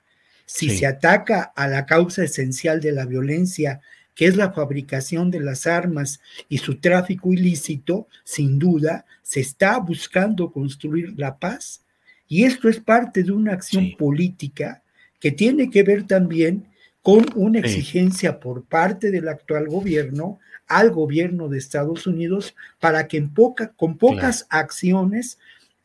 Si se ataca a la causa esencial de la violencia, que es la fabricación de las armas y su tráfico ilícito, sin duda se está buscando construir la paz. Y esto es parte de una acción política que tiene que ver también con una exigencia por parte del actual gobierno al gobierno de Estados Unidos para que en poca, con pocas acciones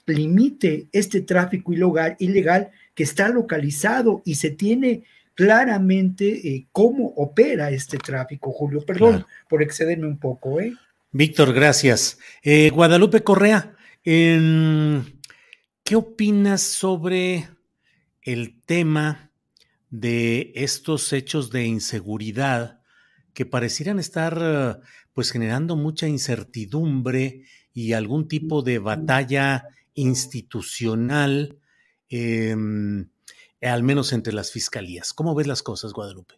limite este tráfico ilegal, ilegal que está localizado y se tiene claramente eh, cómo opera este tráfico, Julio. Perdón por excederme un poco. ¿eh? Víctor, gracias. Eh, Guadalupe Correa, ¿qué opinas sobre el tema de estos hechos de inseguridad que parecieran estar pues generando mucha incertidumbre y algún tipo de batalla institucional, em, al menos entre las fiscalías. ¿Cómo ves las cosas, Guadalupe?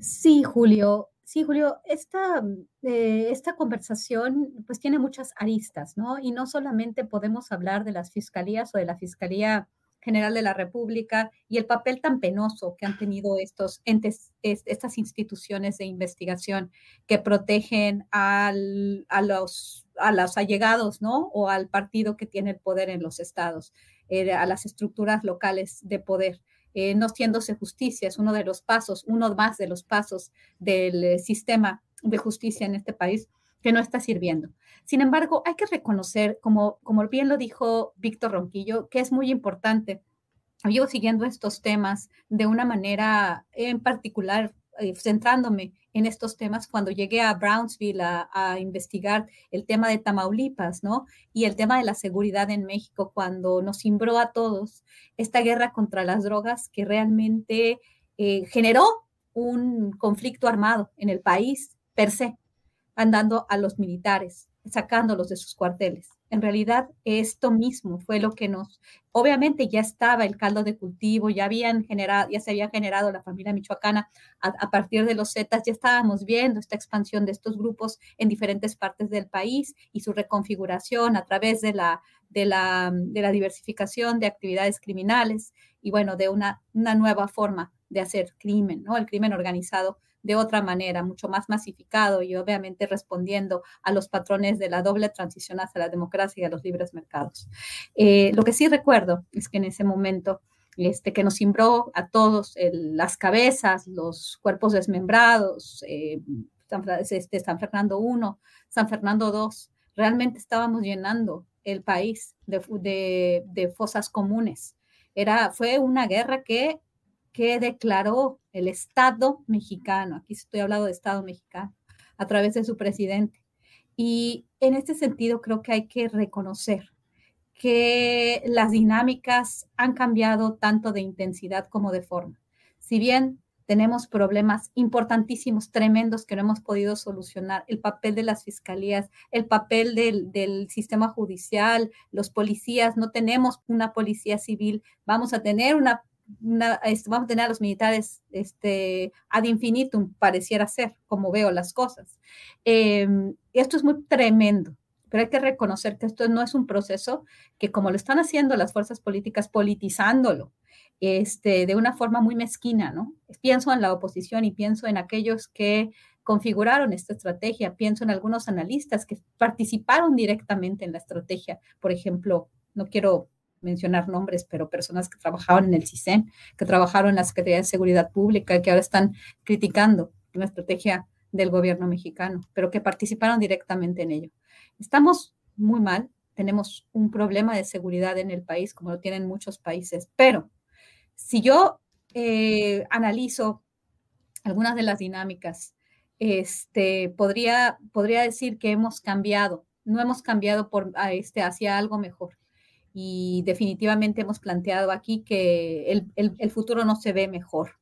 Sí, Julio. Sí, Julio, esta, eh, esta conversación pues tiene muchas aristas, ¿no? Y no solamente podemos hablar de las fiscalías o de la Fiscalía General de la República y el papel tan penoso que han tenido estos estas instituciones de investigación que protegen a, los, a los allegados, ¿no? O al partido que tiene el poder en los estados, eh, a las estructuras locales de poder. Eh, no siéndose justicia, es uno de los pasos, uno más de los pasos del eh, sistema de justicia en este país que no está sirviendo. Sin embargo, hay que reconocer, como, como bien lo dijo Víctor Ronquillo, que es muy importante. Yo siguiendo estos temas de una manera en particular, eh, centrándome en estos temas cuando llegué a Brownsville a, investigar el tema de Tamaulipas, ¿no? Y el tema de la seguridad en México, cuando nos cimbró a todos esta guerra contra las drogas que realmente eh, generó un conflicto armado en el país per se, andando a los militares, sacándolos de sus cuarteles. En realidad, esto mismo fue lo que nos, obviamente ya estaba el caldo de cultivo, ya habían generado, ya se había generado la familia michoacana a, partir de los Zetas, ya estábamos viendo esta expansión de estos grupos en diferentes partes del país y su reconfiguración a través de la, de la, de la diversificación de actividades criminales y bueno, de una, una nueva forma de hacer crimen, ¿no? El crimen organizado de otra manera, mucho más masificado y obviamente respondiendo a los patrones de la doble transición hacia la democracia y a los libres mercados. Eh, lo que sí recuerdo es que en ese momento este, que nos cimbró a todos las cabezas, los cuerpos desmembrados, eh, San, este, San Fernando I, San Fernando II, realmente estábamos llenando el país de, de fosas comunes. Era, fue una guerra que que declaró el Estado mexicano, aquí estoy hablando de Estado mexicano, a través de su presidente. Y en este sentido creo que hay que reconocer que las dinámicas han cambiado tanto de intensidad como de forma. Si bien tenemos problemas importantísimos, tremendos que no hemos podido solucionar, el papel de las fiscalías, el papel del, del, sistema judicial, los policías, no tenemos una policía civil, vamos a tener una este, vamos a tener a los militares este, ad infinitum, pareciera ser, como veo las cosas. Em, esto es muy tremendo, pero hay que reconocer que esto no es un proceso que como lo están haciendo las fuerzas políticas, politizándolo, este, de una forma muy mezquina, ¿no? Pienso en la oposición y pienso en aquellos que configuraron esta estrategia, pienso en algunos analistas que participaron directamente en la estrategia, por ejemplo, no quiero mencionar nombres, pero personas que trabajaban en el CISEN, que trabajaron en la Secretaría de Seguridad Pública, que ahora están criticando la estrategia del gobierno mexicano, pero que participaron directamente en ello. Estamos muy mal, tenemos un problema de seguridad en el país, como lo tienen muchos países, pero si yo eh, analizo algunas de las dinámicas, este, podría, podría decir que hemos cambiado, no hemos cambiado por, este, hacia algo mejor y definitivamente hemos planteado aquí que el, futuro no se ve mejor.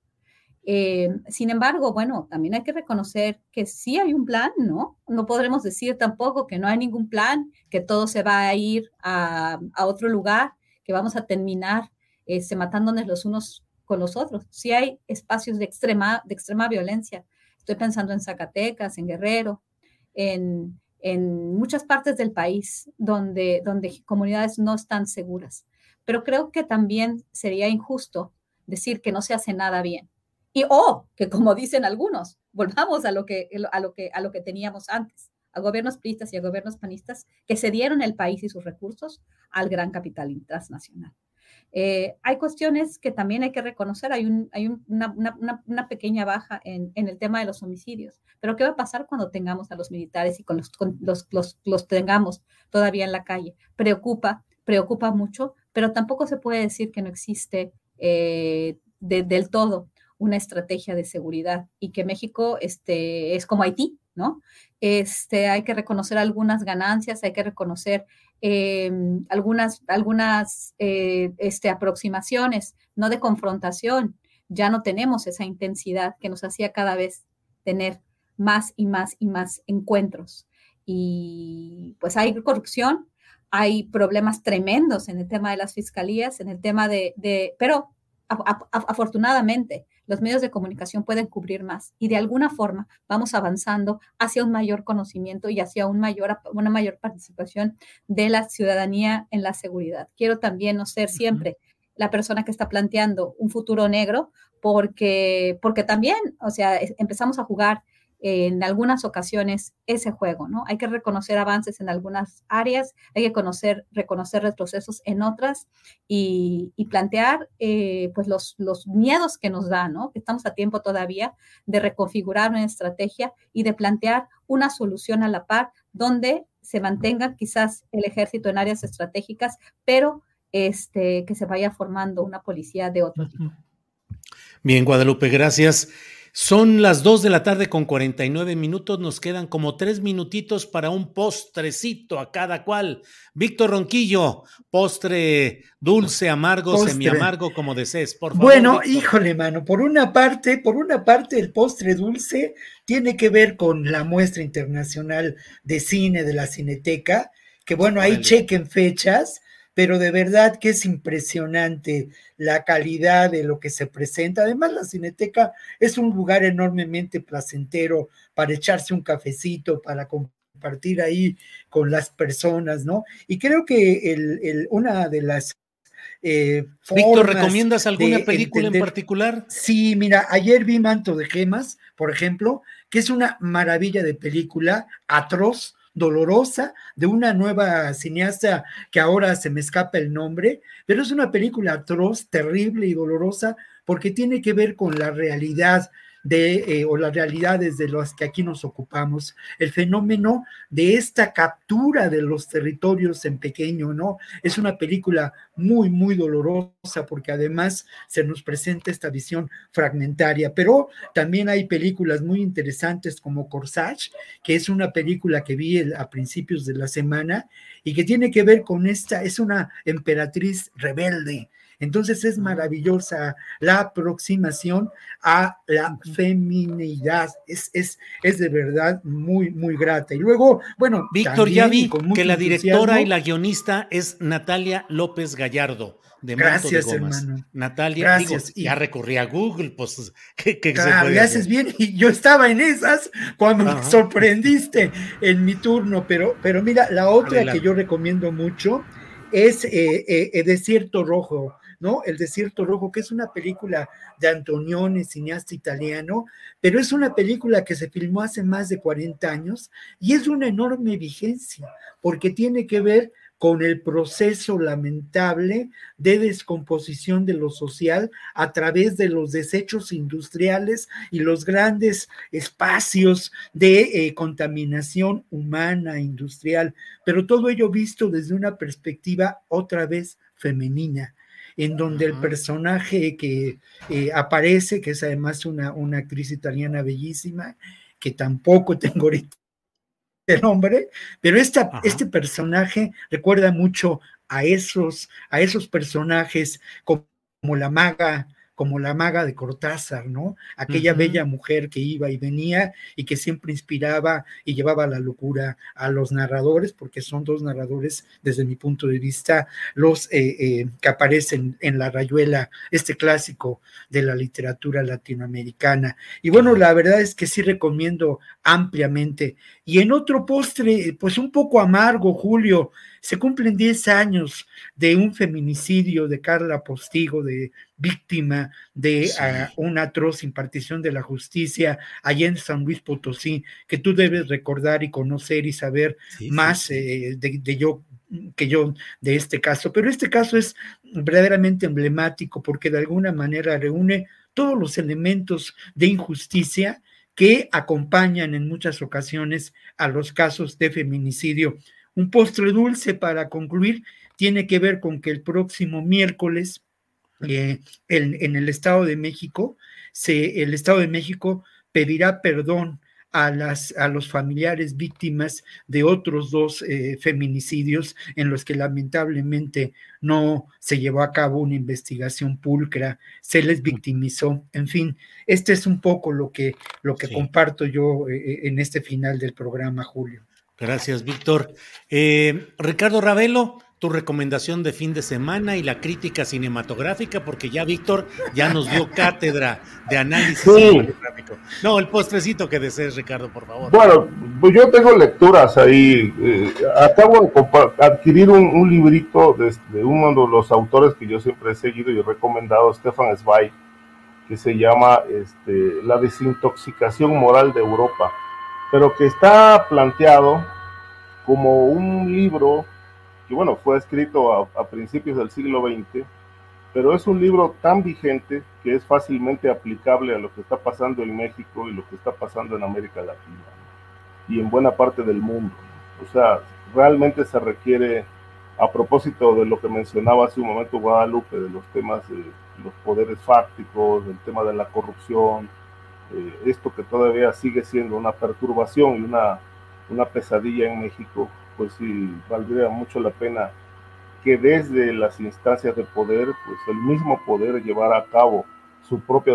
Eh, sin embargo, bueno, también hay que reconocer que sí hay un plan, ¿no? No podremos decir tampoco que no hay ningún plan, que todo se va a ir a, otro lugar, que vamos a terminar este, matándonos los unos con los otros. Sí hay espacios de extrema, de extrema violencia. Estoy pensando en Zacatecas, en Guerrero, en, en muchas partes del país donde, donde comunidades no están seguras. Pero creo que también sería injusto decir que no se hace nada bien. Y o que como dicen algunos, volvamos a lo que, a lo que, a lo que teníamos antes, a gobiernos priistas y a gobiernos panistas que se dieron el país y sus recursos al gran capital transnacional. Eh, hay cuestiones que también hay que reconocer, hay, hay una, pequeña baja en, el tema de los homicidios, pero ¿qué va a pasar cuando tengamos a los militares y con los, los, tengamos todavía en la calle? Preocupa, preocupa mucho, pero tampoco se puede decir que no existe eh, del todo una estrategia de seguridad y que México este, es como Haití, ¿no? Este, hay que reconocer algunas ganancias, hay que reconocer eh, algunas, algunas eh, este, aproximaciones, no de confrontación. Ya no tenemos esa intensidad que nos hacía cada vez tener más y más y más encuentros. Y pues hay corrupción, hay problemas tremendos en el tema de las fiscalías, en el tema de, de pero afortunadamente los medios de comunicación pueden cubrir más y de alguna forma vamos avanzando hacia un mayor conocimiento y hacia un mayor, una mayor participación de la ciudadanía en la seguridad. Quiero también no ser siempre la persona que está planteando un futuro negro porque, porque también, o sea, empezamos a jugar en algunas ocasiones ese juego, ¿no? Hay que reconocer avances en algunas áreas, hay que conocer, reconocer retrocesos en otras y, plantear eh, pues los, los miedos que nos da, ¿no? Que estamos a tiempo todavía de reconfigurar una estrategia y de plantear una solución a la par donde se mantenga quizás el ejército en áreas estratégicas, pero este, que se vaya formando una policía de otro tipo. Bien, Guadalupe, gracias. Son las 2 de la tarde con 49 minutos, nos quedan como tres minutitos para un postrecito a cada cual. Víctor Ronquillo, postre dulce, amargo, semi amargo, como desees, por favor. Bueno, híjole, mano, por una parte, por una parte el postre dulce tiene que ver con la muestra internacional de cine de la Cineteca, que bueno, ahí chequen fechas, pero de verdad que es impresionante la calidad de lo que se presenta. Además, la Cineteca es un lugar enormemente placentero para echarse un cafecito, para compartir ahí con las personas, ¿no? Y creo que el, una de las eh, Víctor, ¿recomiendas alguna película en particular? Sí, mira, ayer vi Manto de Gemas, por ejemplo, que es una maravilla de película, atroz, dolorosa de una nueva cineasta que ahora se me escapa el nombre, pero es una película atroz, terrible y dolorosa porque tiene que ver con la realidad de, eh, o las realidades de las que aquí nos ocupamos, el fenómeno de esta captura de los territorios en pequeño, ¿no? Es una película muy, muy dolorosa porque además se nos presenta esta visión fragmentaria, pero también hay películas muy interesantes como Corsage, que es una película que vi a principios de la semana y que tiene que ver con esta, es una emperatriz rebelde, entonces es maravillosa la aproximación a la feminidad. Es, es, es de verdad muy, muy grata. Y luego, bueno, Víctor, ya vi que la directora y la guionista es Natalia López Gallardo. De Gracias, hermano. Natalia, Gracias. ya recurrí a Google, pues, [LAUGHS] ¿qué, qué claro, se haces bien. Y yo estaba en esas cuando me sorprendiste en mi turno, pero, pero mira, la otra que yo recomiendo mucho es eh, eh, Desierto Rojo ¿no? El Desierto Rojo, que es una película de Antonioni, cineasta italiano, pero es una película que se filmó hace más de 40 años y es una enorme vigencia, porque tiene que ver con el proceso lamentable de descomposición de lo social a través de los desechos industriales y los grandes espacios de eh, contaminación humana, industrial, pero todo ello visto desde una perspectiva otra vez femenina en donde el personaje que eh, aparece, que es además una, una actriz italiana bellísima, que tampoco [LAUGHS] tengo ahorita el nombre, pero esta, este personaje recuerda mucho a esos, a esos personajes como, como la maga como la maga de Cortázar, ¿no? Aquella bella mujer que iba y venía y que siempre inspiraba y llevaba la locura a los narradores, porque son dos narradores, desde mi punto de vista, los eh, eh, que aparecen en La Rayuela, este clásico de la literatura latinoamericana. Y bueno, la verdad es que sí recomiendo ampliamente Y en otro postre, pues un poco amargo, Julio, se cumplen 10 años de un feminicidio de Carla Postigo, de víctima de ah, una atroz impartición de la justicia allá en San Luis Potosí, que tú debes recordar y conocer y saber más eh, de, yo que yo de este caso. Pero este caso es verdaderamente emblemático porque de alguna manera reúne todos los elementos de injusticia que acompañan en muchas ocasiones a los casos de feminicidio. Un postre dulce para concluir tiene que ver con que el próximo miércoles eh, en, el Estado de México, se, el Estado de México pedirá perdón a, las, a los familiares víctimas de otros dos eh, feminicidios en los que lamentablemente no se llevó a cabo una investigación pulcra, se les victimizó. En fin, este es un poco lo que, lo que comparto yo eh, en este final del programa, Julio. Gracias, Víctor. Ricardo Ravelo, tu recomendación de fin de semana y la crítica cinematográfica, porque ya Víctor ya nos dio cátedra de análisis cinematográfico. No, el postrecito que desees, Ricardo, por favor. Bueno, pues yo tengo lecturas ahí. Eh, acabo de adquirir un, librito de, uno de los autores que yo siempre he seguido y he recomendado, Stefan Zweig, que se llama este, La desintoxicación moral de Europa, pero que está planteado como un libro que bueno, fue escrito a, principios del siglo XX, pero es un libro tan vigente que es fácilmente aplicable a lo que está pasando en México y lo que está pasando en América Latina y en buena parte del mundo. O sea, realmente se requiere, a propósito de lo que mencionaba hace un momento Guadalupe, de los temas de los poderes fácticos, del tema de la corrupción, eh, esto que todavía sigue siendo una perturbación y una, una pesadilla en México, pues sí valdría mucho la pena que desde las instancias de poder, pues el mismo poder llevara a cabo su propia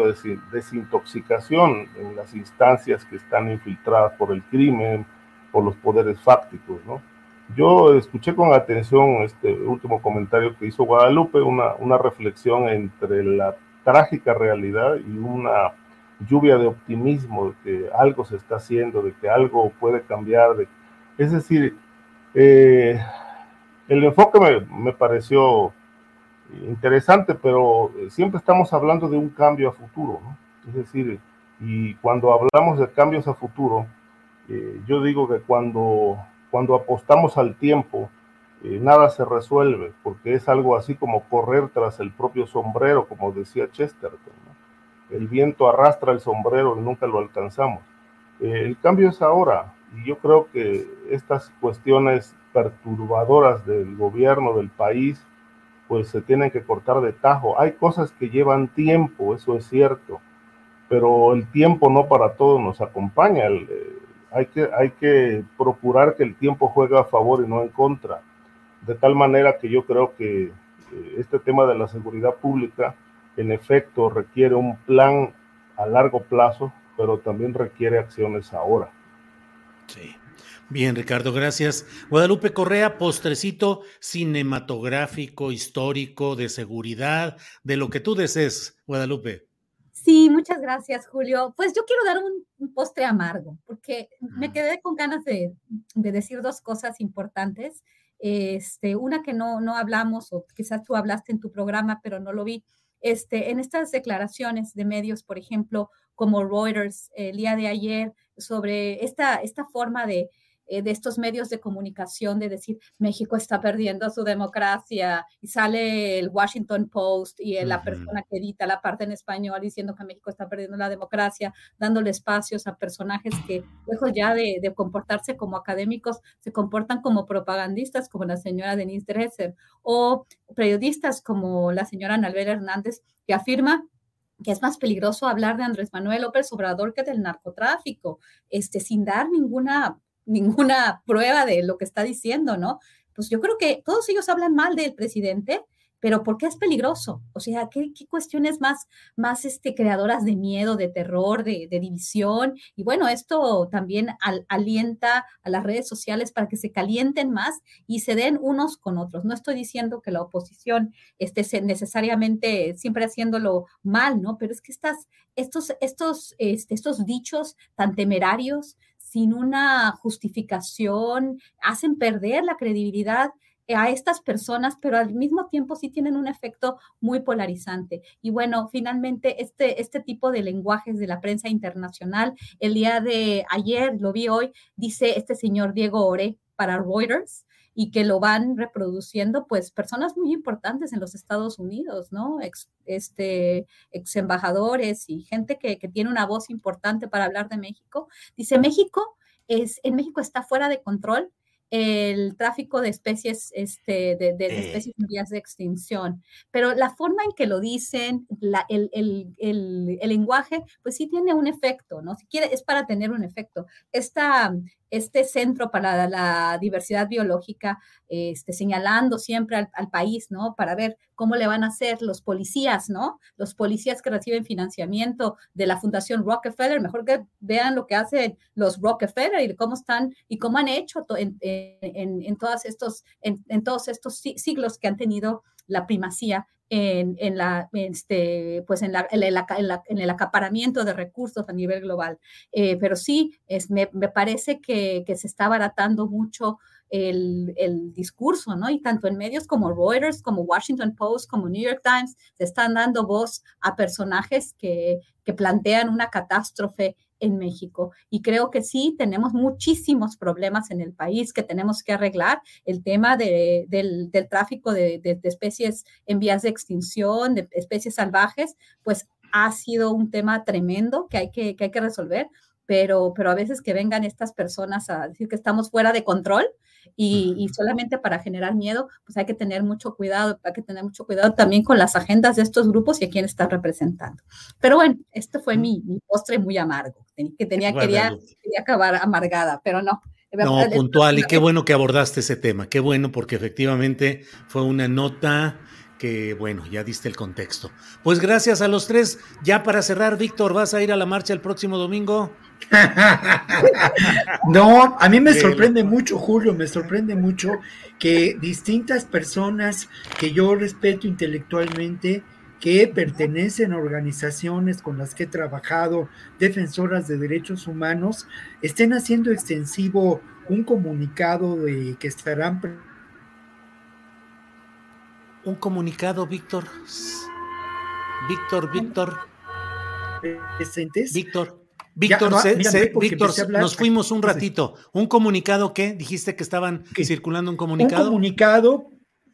desintoxicación en las instancias que están infiltradas por el crimen, por los poderes fácticos, ¿no? Yo escuché con atención este último comentario que hizo Guadalupe, una, reflexión entre la trágica realidad y una lluvia de optimismo de que algo se está haciendo, de que algo puede cambiar, es decir, eh, el enfoque me, pareció interesante, pero siempre estamos hablando de un cambio a futuro, Es decir, y cuando hablamos de cambios a futuro, eh, yo digo que cuando, cuando apostamos al tiempo, eh, nada se resuelve, porque es algo así como correr tras el propio sombrero, como decía Chesterton. El viento arrastra el sombrero y nunca lo alcanzamos. el cambio es ahora, y yo creo que estas cuestiones perturbadoras del gobierno, del país, pues se tienen que cortar de tajo. Hay cosas que llevan tiempo, eso es cierto, pero el tiempo no para todos nos acompaña. Eh, hay, que, hay que procurar que el tiempo juegue a favor y no en contra. De tal manera que yo creo que eh, este tema de la seguridad pública, en efecto, requiere un plan a largo plazo, pero también requiere acciones ahora. Sí. Bien, Ricardo, gracias. Guadalupe Correa, postrecito cinematográfico, histórico, de seguridad, de lo que tú desees, Guadalupe. Sí, muchas gracias, Julio. Pues yo quiero dar un, postre amargo, porque me quedé con ganas de, decir dos cosas importantes. Este, una que no, no hablamos, o quizás tú hablaste en tu programa, pero no lo vi. Este, en estas declaraciones de medios, por ejemplo, como Reuters el día de ayer, sobre esta, esta forma de, eh, de estos medios de comunicación de decir México está perdiendo su democracia y sale el Washington Post y la persona que edita la parte en español diciendo que México está perdiendo la democracia, dándole espacios a personajes que, lejos ya de, de comportarse como académicos, se comportan como propagandistas, como la señora Denise Dresser, o periodistas como la señora Anabel Hernández, que afirma que es más peligroso hablar de Andrés Manuel López Obrador que del narcotráfico, este, sin dar ninguna, ninguna prueba de lo que está diciendo, ¿no? Pues yo creo que todos ellos hablan mal del presidente, pero ¿por qué es peligroso? O sea, ¿qué, cuestiones más, más este, creadoras de miedo, de terror, de, división? Y bueno, esto también alienta a las redes sociales para que se calienten más y se den unos con otros. No estoy diciendo que la oposición esté necesariamente siempre haciéndolo mal, ¿no? Pero es que estas, estos, estos, este, estos dichos tan temerarios sin una justificación, hacen perder la credibilidad a estas personas, pero al mismo tiempo sí tienen un efecto muy polarizante. Y bueno, finalmente este, este tipo de lenguajes de la prensa internacional, el día de ayer, lo vi hoy, dice este señor Diego Ore para Reuters, y que lo van reproduciendo, pues, personas muy importantes en los Estados Unidos, ¿no? Ex, este, ex embajadores y gente que, que tiene una voz importante para hablar de México. Dice, México es, en México está fuera de control el tráfico de especies, este, de, de, especies en vías de extinción. Pero la forma en que lo dicen, la, el, el, el, el, lenguaje, pues sí tiene un efecto, ¿no? Si quiere, es para tener un efecto. Esta, este centro para la diversidad biológica, este, señalando siempre al, país, ¿no? Para ver cómo le van a hacer los policías, ¿no? Los policías que reciben financiamiento de la Fundación Rockefeller, mejor que vean lo que hacen los Rockefeller y cómo están y cómo han hecho en, en, todos estos, en todos estos siglos que han tenido la primacía en, en, la, este, pues en, la, en, el acaparamiento de recursos a nivel global. Eh, pero sí, es, me, me parece que, que, se está abaratando mucho el, el, discurso, ¿no? Y tanto en medios como Reuters, como Washington Post, como New York Times, se están dando voz a personajes que, que plantean una catástrofe en México. Y creo que sí, tenemos muchísimos problemas en el país que tenemos que arreglar. El tema de, del, del, tráfico de, de, de, especies en vías de extinción, de especies salvajes, pues ha sido un tema tremendo que hay que, que, hay que resolver. Pero, pero a veces que vengan estas personas a decir que estamos fuera de control, y, y, solamente para generar miedo, pues hay que tener mucho cuidado, hay que tener mucho cuidado también con las agendas de estos grupos y a quién están representando. Pero bueno, esto fue mi, mi postre muy amargo, que tenía, quería, quería acabar amargada, pero no. No, puntual, y qué bueno que abordaste ese tema, qué bueno, porque efectivamente fue una nota que, bueno, ya diste el contexto. Pues gracias a los tres. Ya para cerrar, Víctor, ¿vas a ir a la marcha el próximo domingo? [LAUGHS] no, a mí me sorprende mucho, Julio, me sorprende mucho que distintas personas que yo respeto intelectualmente, que pertenecen a organizaciones con las que he trabajado, defensoras de derechos humanos, estén haciendo extensivo un comunicado de que estarán un comunicado, Víctor. Víctor, Víctor. ¿Presentes? Víctor. Víctor, ya, se, Víctor nos fuimos un ratito. ¿Un comunicado qué? Dijiste que estaban ¿Qué? circulando un comunicado. Un comunicado,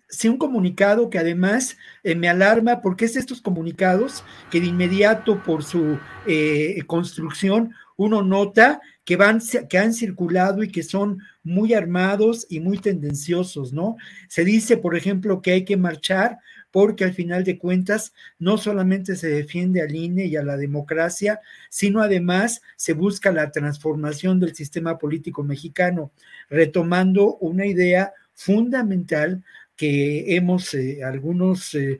sí, un comunicado que además eh, me alarma porque es estos comunicados que de inmediato por su eh, construcción uno nota que van, que han circulado y que son muy armados y muy tendenciosos, ¿no? Se dice, por ejemplo, que hay que marchar porque al final de cuentas no solamente se defiende al INE y a la democracia, sino además se busca la transformación del sistema político mexicano, retomando una idea fundamental que hemos, eh, algunos, eh,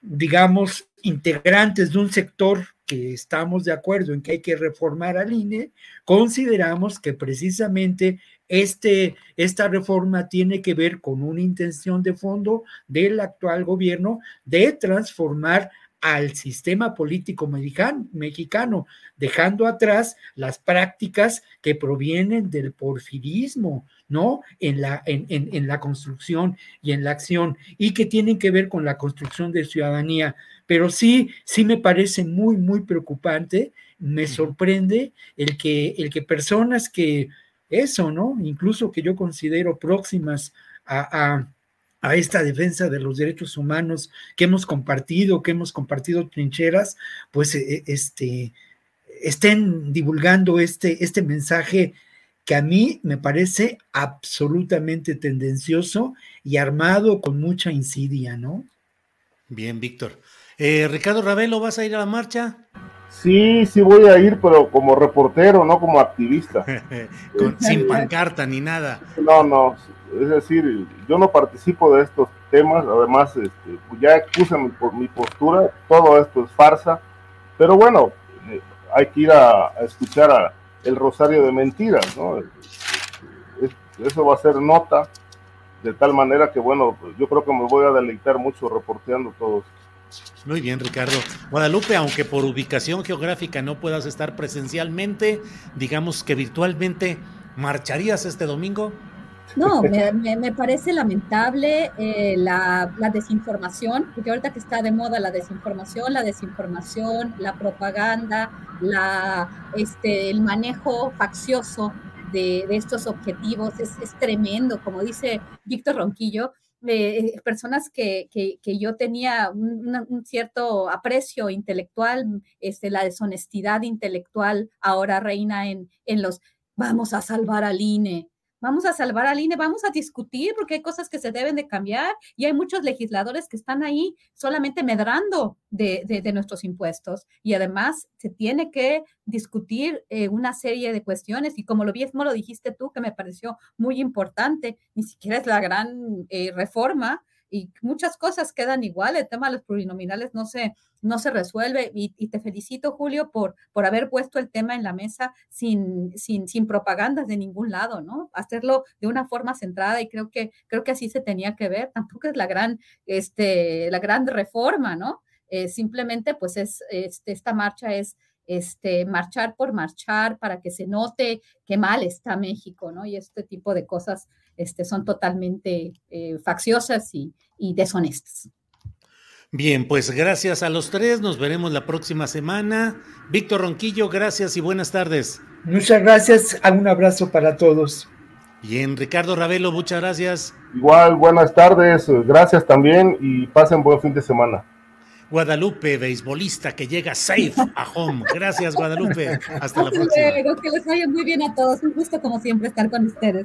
digamos, integrantes de un sector que estamos de acuerdo en que hay que reformar al INE, consideramos que precisamente este, esta reforma tiene que ver con una intención de fondo del actual gobierno de transformar al sistema político mexicano, dejando atrás las prácticas que provienen del porfirismo, ¿no? En la, en, en, en la construcción y en la acción, y que tienen que ver con la construcción de ciudadanía. Pero sí, sí me parece muy, muy preocupante, me sorprende el que, el que personas que, eso, ¿no? Incluso que yo considero próximas a, a a esta defensa de los derechos humanos que hemos compartido, que hemos compartido trincheras, pues este, estén divulgando este, este mensaje que a mí me parece absolutamente tendencioso y armado con mucha insidia, ¿no? Bien, Víctor. Eh, Ricardo Ravelo, ¿vas a ir a la marcha? Sí, sí voy a ir, pero como reportero, no como activista. [LAUGHS] Con, sin pancarta ni nada. No, no, es decir, yo no participo de estos temas, además este, pues ya puse mi, mi, postura, todo esto es farsa, pero bueno, eh, hay que ir a, a, escuchar a el rosario de mentiras, ¿no? Es, eso va a ser nota, de tal manera que bueno, yo creo que me voy a deleitar mucho reporteando todo. Muy bien, Ricardo. Guadalupe, aunque por ubicación geográfica no puedas estar presencialmente, digamos que virtualmente, ¿marcharías este domingo? No, me, parece lamentable eh, la, desinformación, porque ahorita que está de moda la desinformación, la desinformación, la propaganda, la, este, el manejo faccioso de, estos objetivos es, tremendo, como dice Víctor Ronquillo, eh, personas que, que, yo tenía un, cierto aprecio intelectual, este, la deshonestidad intelectual ahora reina en, en los vamos a salvar al INE, vamos a salvar al INE, vamos a discutir porque hay cosas que se deben de cambiar y hay muchos legisladores que están ahí solamente medrando de, nuestros impuestos. Y además se tiene que discutir eh, una serie de cuestiones y como lo mismo lo dijiste tú, que me pareció muy importante, ni siquiera es la gran eh, reforma, y muchas cosas quedan igual. El tema de los plurinominales no se, no se resuelve y, te felicito, Julio, por, por haber puesto el tema en la mesa sin, sin, sin propagandas de ningún lado, ¿no? Hacerlo de una forma centrada y creo que, creo que así se tenía que ver. Tampoco es la gran, este, la gran reforma, ¿no? Eh, simplemente, pues es, este, esta marcha es este, marchar por marchar para que se note qué mal está México, ¿no? Y este tipo de cosas este, son totalmente eh, facciosas y, y deshonestas. Bien, pues gracias a los tres, nos veremos la próxima semana. Víctor Ronquillo, gracias y buenas tardes. Muchas gracias, un abrazo para todos. Bien, Ricardo Ravelo, muchas gracias. Igual, buenas tardes, gracias también y pasen buen fin de semana. Guadalupe, beisbolista que llega safe a home. Gracias, Guadalupe. Hasta la próxima. Luego, que les vaya muy bien a todos. Un gusto, como siempre, estar con ustedes.